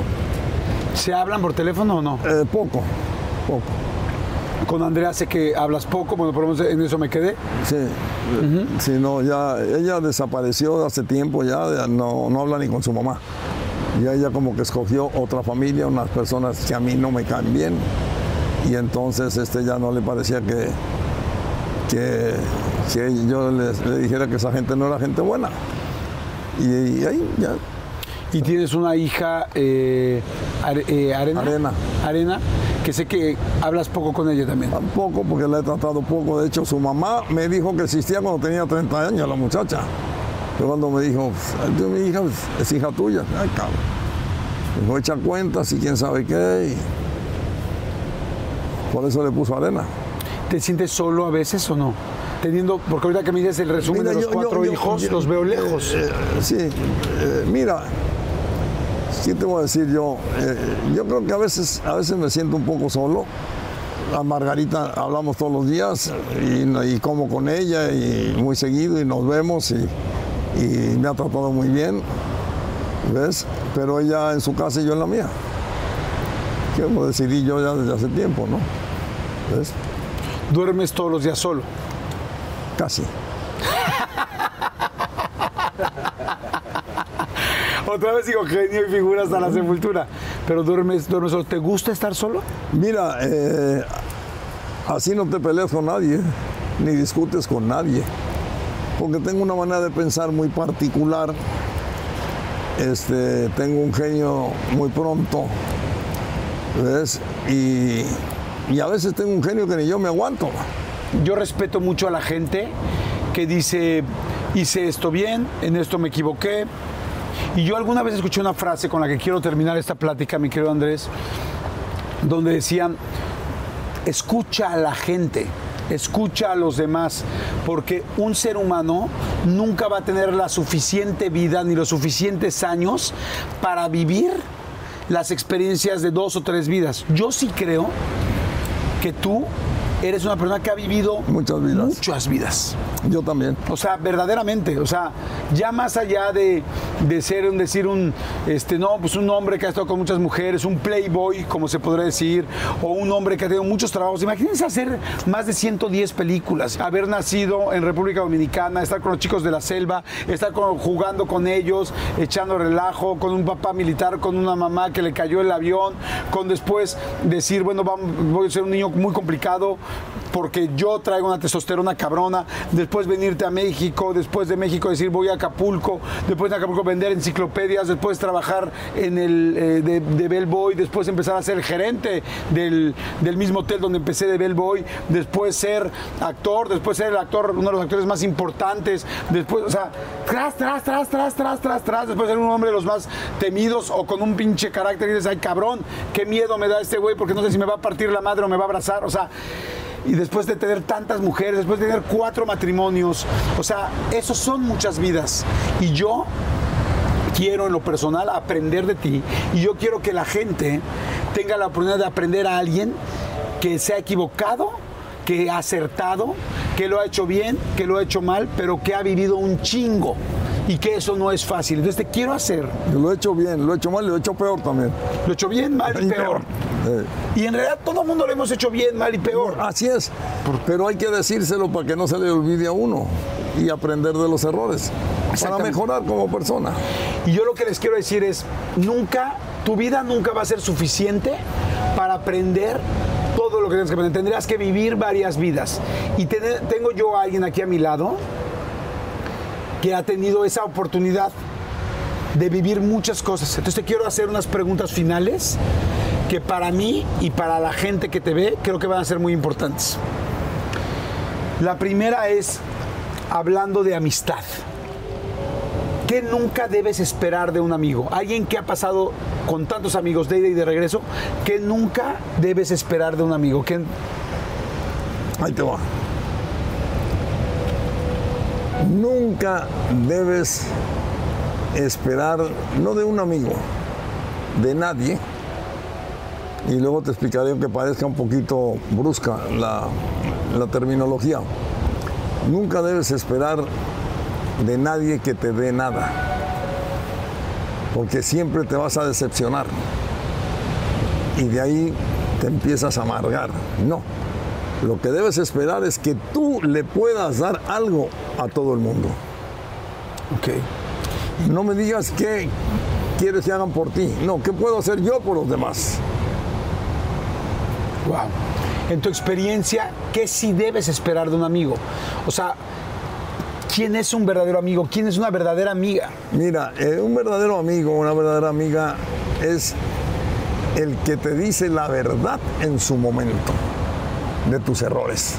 ¿Se hablan por teléfono o no? Eh, poco, poco. Con Andrea sé que hablas poco, bueno, por lo menos en eso me quedé. Sí, sí, no, ya, ella desapareció hace tiempo ya, ya no, no habla ni con su mamá. Ya ella como que escogió otra familia, unas personas que a mí no me caen bien. Y entonces este ya no le parecía que, que, que yo le, dijera que esa gente no era gente buena. Y, y ahí ya, Y tienes una hija, eh, Are- eh, Arena. Arena. Arena, que sé que hablas poco con ella también. tampoco porque la he tratado poco. De hecho, su mamá me dijo que existía cuando tenía 30 años la muchacha. Pero cuando me dijo, "Pues, mi hija es hija tuya, ay cabrón. Me dijo, echa cuentas y quién sabe qué. y por eso le puso arena. ¿Te sientes solo a veces o no? Teniendo, porque ahorita que me dices el resumen Mira, de los yo- cuatro yo- hijos, yo- los veo lejos. eh, eh, sí, eh, mira, ¿qué te voy a decir yo? Eh, yo creo que a veces, a veces me siento un poco solo. A Margarita hablamos todos los días y, y como con ella y muy seguido y nos vemos y, y me ha tratado muy bien, ¿ves? Pero ella en su casa y yo en la mía. Que lo decidí yo ya desde hace tiempo, ¿no? ¿Ves? Duermes todos los días solo. Casi. [laughs] Otra vez digo genio y figura hasta la sepultura. Pero duermes, duermes solo. ¿Te gusta estar solo? Mira, eh, así no te peleas con nadie, ni discutes con nadie, porque tengo una manera de pensar muy particular. Este, tengo un genio muy pronto, ¿ves? Y, y a veces tengo un genio que ni yo me aguanto. Yo respeto mucho a la gente que dice, hice esto bien, en esto me equivoqué. Y yo alguna vez escuché una frase con la que quiero terminar esta plática, mi querido Andrés, donde decían, escucha a la gente, escucha a los demás, porque un ser humano nunca va a tener la suficiente vida ni los suficientes años para vivir las experiencias de dos o tres vidas. Yo sí creo que tú eres una persona que ha vivido Muchas vidas. Muchas vidas. Yo también. O sea, verdaderamente, o sea, ya más allá de de ser un decir un este no, pues un hombre que ha estado con muchas mujeres, un playboy, como se podría decir, o un hombre que ha tenido muchos trabajos. Imagínense hacer más de 110 películas, haber nacido en República Dominicana, estar con los chicos de la selva, estar jugando con ellos, echando relajo, con un papá militar, con una mamá que le cayó el avión, con después decir, bueno, voy a ser un niño muy complicado porque yo traigo una testosterona cabrona, después venirte a México, después de México decir voy a Acapulco, después de Acapulco vender enciclopedias, después trabajar en el eh, de, de, Bellboy, después empezar a ser gerente del, mismo hotel donde empecé de Bellboy, después ser actor, después ser el actor, uno de los actores más importantes, después, o sea, tras, tras, tras, tras, tras, tras, tras, después ser un hombre de los más temidos o con un pinche carácter y dices, ay cabrón, qué miedo me da este güey porque no sé si me va a partir la madre o me va a abrazar, o sea, y después de tener tantas mujeres, después de tener cuatro matrimonios, o sea, esos son muchas vidas. Y yo quiero en lo personal aprender de ti y yo quiero que la gente tenga la oportunidad de aprender a alguien que se ha equivocado, que ha acertado, que lo ha hecho bien, que lo ha hecho mal, pero que ha vivido un chingo y que eso no es fácil. Entonces te quiero hacer. Yo lo he hecho bien, lo he hecho mal y lo he hecho peor también. Lo he hecho bien, mal y, peor. Y en realidad todo el mundo lo hemos hecho bien, mal y peor. Así es. Pero hay que decírselo para que no se le olvide a uno y aprender de los errores. Para mejorar como persona. Y yo lo que les quiero decir es, nunca, tu vida nunca va a ser suficiente para aprender todo lo que tienes que aprender. Tendrás que vivir varias vidas. Y tengo yo a alguien aquí a mi lado ha tenido esa oportunidad de vivir muchas cosas. Entonces te quiero hacer unas preguntas finales que para mí y para la gente que te ve creo que van a ser muy importantes. La primera es hablando de amistad. ¿Qué nunca debes esperar de un amigo? Alguien que ha pasado con tantos amigos de ida y de regreso, ¿qué nunca debes esperar de un amigo? ¿Qué... Ahí te va. Nunca debes esperar, no de un amigo, de nadie, y luego te explicaré que parezca un poquito brusca la, la terminología. Nunca debes esperar de nadie que te dé nada, porque siempre te vas a decepcionar y de ahí te empiezas a amargar. No, lo que debes esperar es que tú le puedas dar algo a todo el mundo. Ok. No me digas qué quieres que hagan por ti. No, ¿qué puedo hacer yo por los demás? Wow. En tu experiencia, ¿qué sí debes esperar de un amigo? O sea, ¿quién es un verdadero amigo? ¿Quién es una verdadera amiga? Mira, eh, un verdadero amigo, una verdadera amiga es el que te dice la verdad en su momento de tus errores.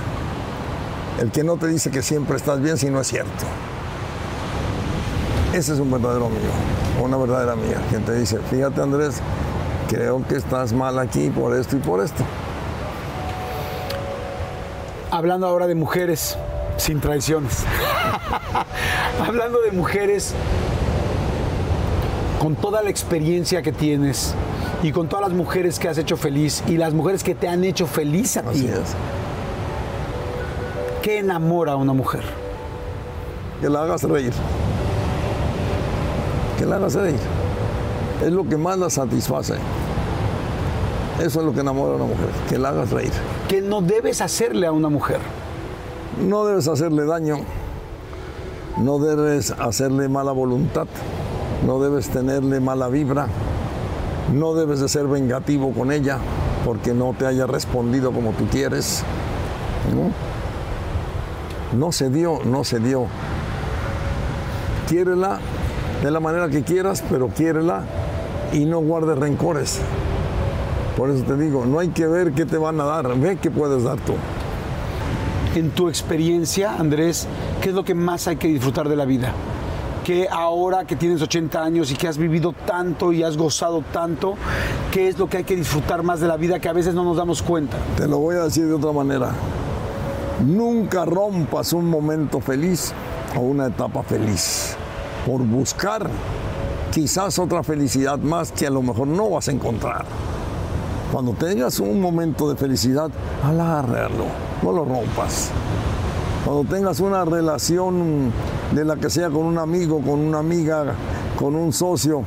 El que no te dice que siempre estás bien si no es cierto. Ese es un verdadero amigo, una verdadera amiga, quien te dice, fíjate Andrés, creo que estás mal aquí por esto y por esto. Hablando ahora de mujeres sin traiciones. [laughs] Hablando de mujeres con toda la experiencia que tienes, y con todas las mujeres que has hecho feliz y las mujeres que te han hecho feliz a ti. ¿Qué enamora a una mujer? Que la hagas reír. Que la hagas reír. Es lo que más la satisface. Eso es lo que enamora a una mujer, que la hagas reír. ¿Qué no debes hacerle a una mujer? No debes hacerle daño, no debes hacerle mala voluntad, no debes tenerle mala vibra, no debes de ser vengativo con ella porque no te haya respondido como tú quieres. No, se dio, no se dio. Quiérela de la manera que quieras, pero quiérela y no guardes rencores. Por eso te digo, no hay que ver qué te van a dar, ve qué puedes dar tú. En tu experiencia, Andrés, ¿qué es lo que más hay que disfrutar de la vida? Que ahora que tienes 80 años y que has vivido tanto y has gozado tanto, qué es lo que hay que disfrutar más de la vida que a veces no nos damos cuenta? Te lo voy a decir de otra manera. Nunca rompas un momento feliz o una etapa feliz por buscar quizás otra felicidad más que a lo mejor no vas a encontrar. Cuando tengas un momento de felicidad, alárralo, no lo rompas. Cuando tengas una relación de la que sea con un amigo, con una amiga, con un socio,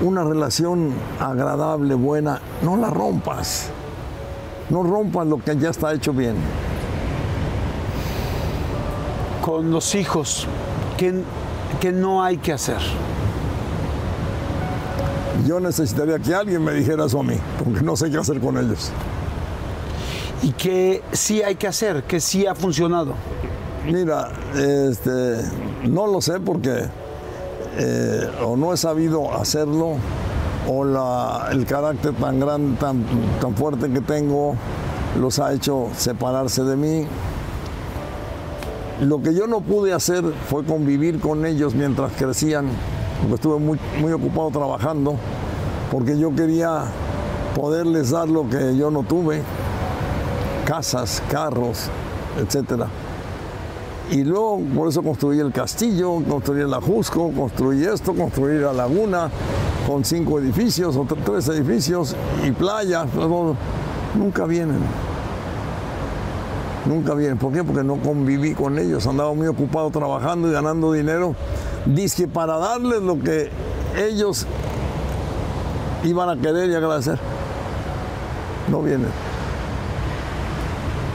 una relación agradable, buena, no la rompas. No rompas lo que ya está hecho bien. Con los hijos, ¿qué, qué no hay que hacer? Yo necesitaría que alguien me dijera eso a mí, porque no sé qué hacer con ellos. ¿Y qué sí hay que hacer? ¿Qué sí ha funcionado? Mira, este, no lo sé porque eh, o no he sabido hacerlo o el carácter tan grande, tan, tan fuerte que tengo los ha hecho separarse de mí. Lo que yo no pude hacer fue convivir con ellos mientras crecían, porque estuve muy, muy ocupado trabajando, porque yo quería poderles dar lo que yo no tuve, casas, carros, etcétera. Y luego por eso construí el castillo, construí el Ajusco, construí esto, construí la laguna con cinco edificios o tre- tres edificios y playas. todo. Nunca vienen. Nunca vienen. ¿Por qué? Porque no conviví con ellos. Andaba muy ocupado trabajando y ganando dinero. Dice para darles lo que ellos iban a querer y agradecer. No vienen.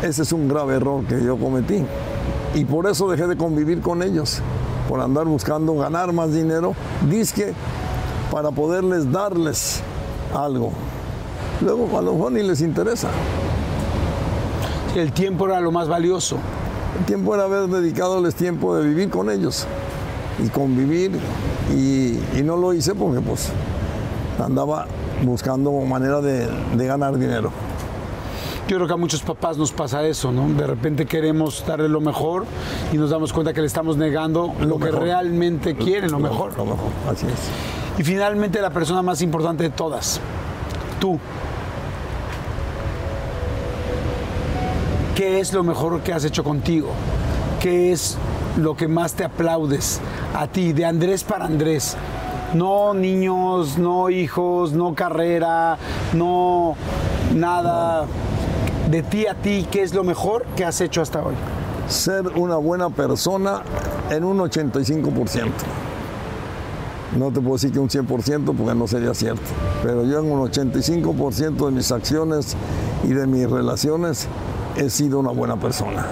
Ese es un grave error que yo cometí. Y por eso dejé de convivir con ellos, por andar buscando ganar más dinero, disque para poderles darles algo. Luego a lo mejor ni les interesa. El tiempo era lo más valioso. El tiempo era haber dedicado tiempo de vivir con ellos y convivir y, y no lo hice porque pues andaba buscando manera de, de ganar dinero. Yo creo que a muchos papás nos pasa eso, ¿no? De repente queremos darle lo mejor y nos damos cuenta que le estamos negando lo, que mejor. realmente quieren, lo mejor. Lo mejor, así es. Y finalmente la persona más importante de todas, tú. ¿Qué es lo mejor que has hecho contigo? ¿Qué es lo que más te aplaudes a ti, de Andrés para Andrés? No niños, no hijos, no carrera, no nada. De ti a ti, ¿qué es lo mejor que has hecho hasta hoy? ser una buena persona en un 85%. No te puedo decir que un 100% porque no sería cierto, pero yo en un 85% de mis acciones y de mis relaciones he sido una buena persona.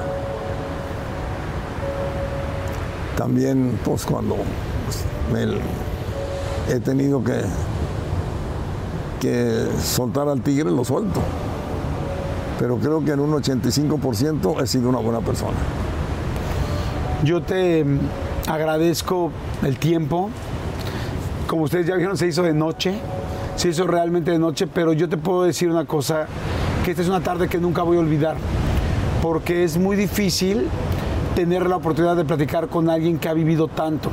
También, pues cuando pues, he tenido que, que soltar al tigre, lo suelto. Pero creo que en un 85% he sido una buena persona. Yo te mm, agradezco el tiempo. Como ustedes ya vieron, se hizo de noche. Se hizo realmente de noche, pero yo te puedo decir una cosa, que esta es una tarde que nunca voy a olvidar, porque es muy difícil tener la oportunidad de platicar con alguien que ha vivido tanto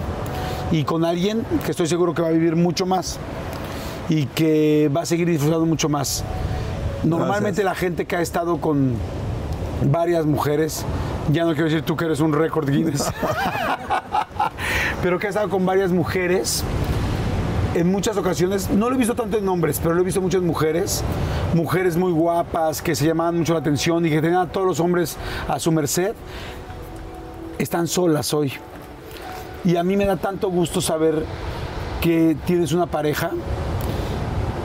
y con alguien que estoy seguro que va a vivir mucho más y que va a seguir disfrutando mucho más. Normalmente Gracias. la gente que ha estado con varias mujeres, ya no quiero decir tú que eres un récord Guinness, [laughs] pero que ha estado con varias mujeres, en muchas ocasiones, no lo he visto tanto en hombres, pero lo he visto muchas mujeres, mujeres muy guapas, que se llamaban mucho la atención y que tenían a todos los hombres a su merced, están solas hoy. Y a mí me da tanto gusto saber que tienes una pareja.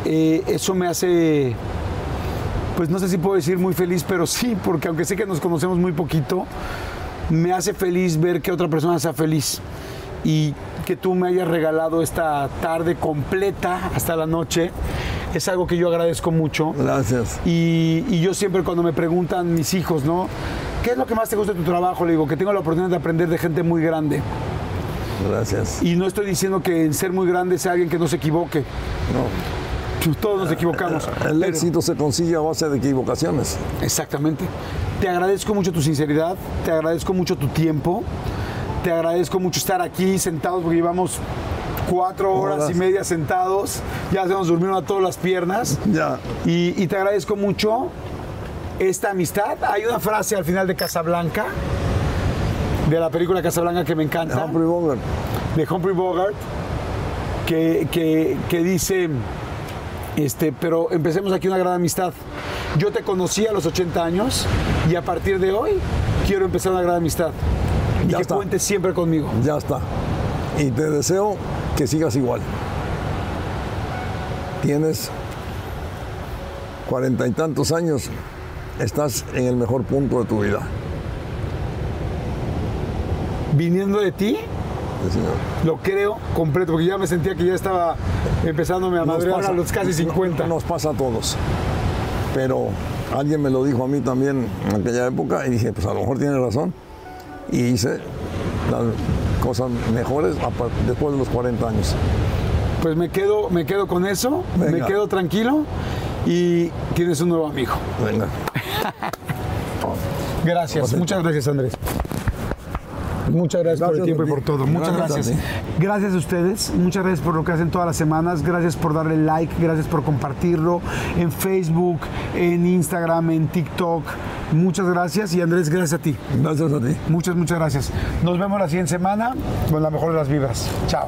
Eh, eso me hace pues no sé si puedo decir muy feliz, pero [laughs] sí, porque aunque sé que nos conocemos muy poquito, me hace feliz ver que otra persona sea feliz y que tú me hayas regalado esta tarde completa hasta la noche. Es algo que yo agradezco mucho. Gracias. Y, y yo siempre cuando me preguntan mis hijos, ¿no? ¿Qué es lo que más te gusta de tu trabajo? Le digo que tengo la oportunidad de aprender de gente muy grande. Gracias. Y no estoy diciendo que en ser muy grande sea alguien que no se equivoque. No, Todos nos equivocamos. el Pero- éxito se consigue a base de equivocaciones. Exactamente. Te agradezco mucho tu sinceridad, te agradezco mucho tu tiempo, te agradezco mucho estar aquí sentados porque llevamos cuatro horas, Horas. y media sentados, ya se nos durmieron a todas las piernas Ya. y, y te agradezco mucho esta amistad. Hay una frase al final de Casablanca, de la película Casablanca que me encanta Humphrey Bogart. de Humphrey Bogart que, que- que dice, este, pero empecemos aquí una gran amistad. Yo te conocí a los 80 años y a partir de hoy quiero empezar una gran amistad. Y Ya que está. cuentes siempre conmigo. Ya está. Y te deseo que sigas igual. Tienes cuarenta y tantos años, estás en el mejor punto de tu vida. Viniendo de ti, Señor. lo creo completo, porque ya me sentía que ya estaba empezándome a madrear a los casi [laughs] 50. Nos pasa a todos. Pero alguien me lo dijo a mí también en aquella época y dije, pues a lo mejor tiene razón. Y hice las cosas mejores después de los 40 años. Pues me quedo, me quedo con eso, me quedo tranquilo y tienes un nuevo amigo. Venga. [laughs] Gracias, muchas gracias Andrés. Muchas gracias, por el tiempo a y por todo. Muchas Gracias a gracias. Gracias a ustedes, muchas gracias por lo que hacen todas las semanas, gracias por darle like, gracias por compartirlo en Facebook, en Instagram, en TikTok. Muchas gracias y Andrés, gracias a ti. Gracias a ti. Muchas, muchas gracias. Nos vemos la siguiente semana con la mejor de las vibras. Chao.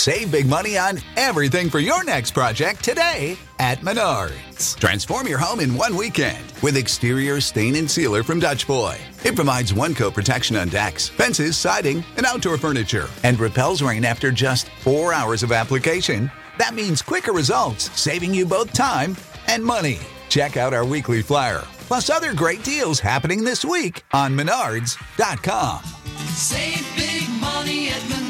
Save big money on everything for your next project today at Menards. Transform your home in one weekend with exterior stain and sealer from Dutch Boy. It provides one coat protection on decks, fences, siding, and outdoor furniture, and repels rain after just four hours of application. That means quicker results, saving you both time and money. Check out our weekly flyer, plus other great deals happening this week on Menards.com. Save big money at Menards.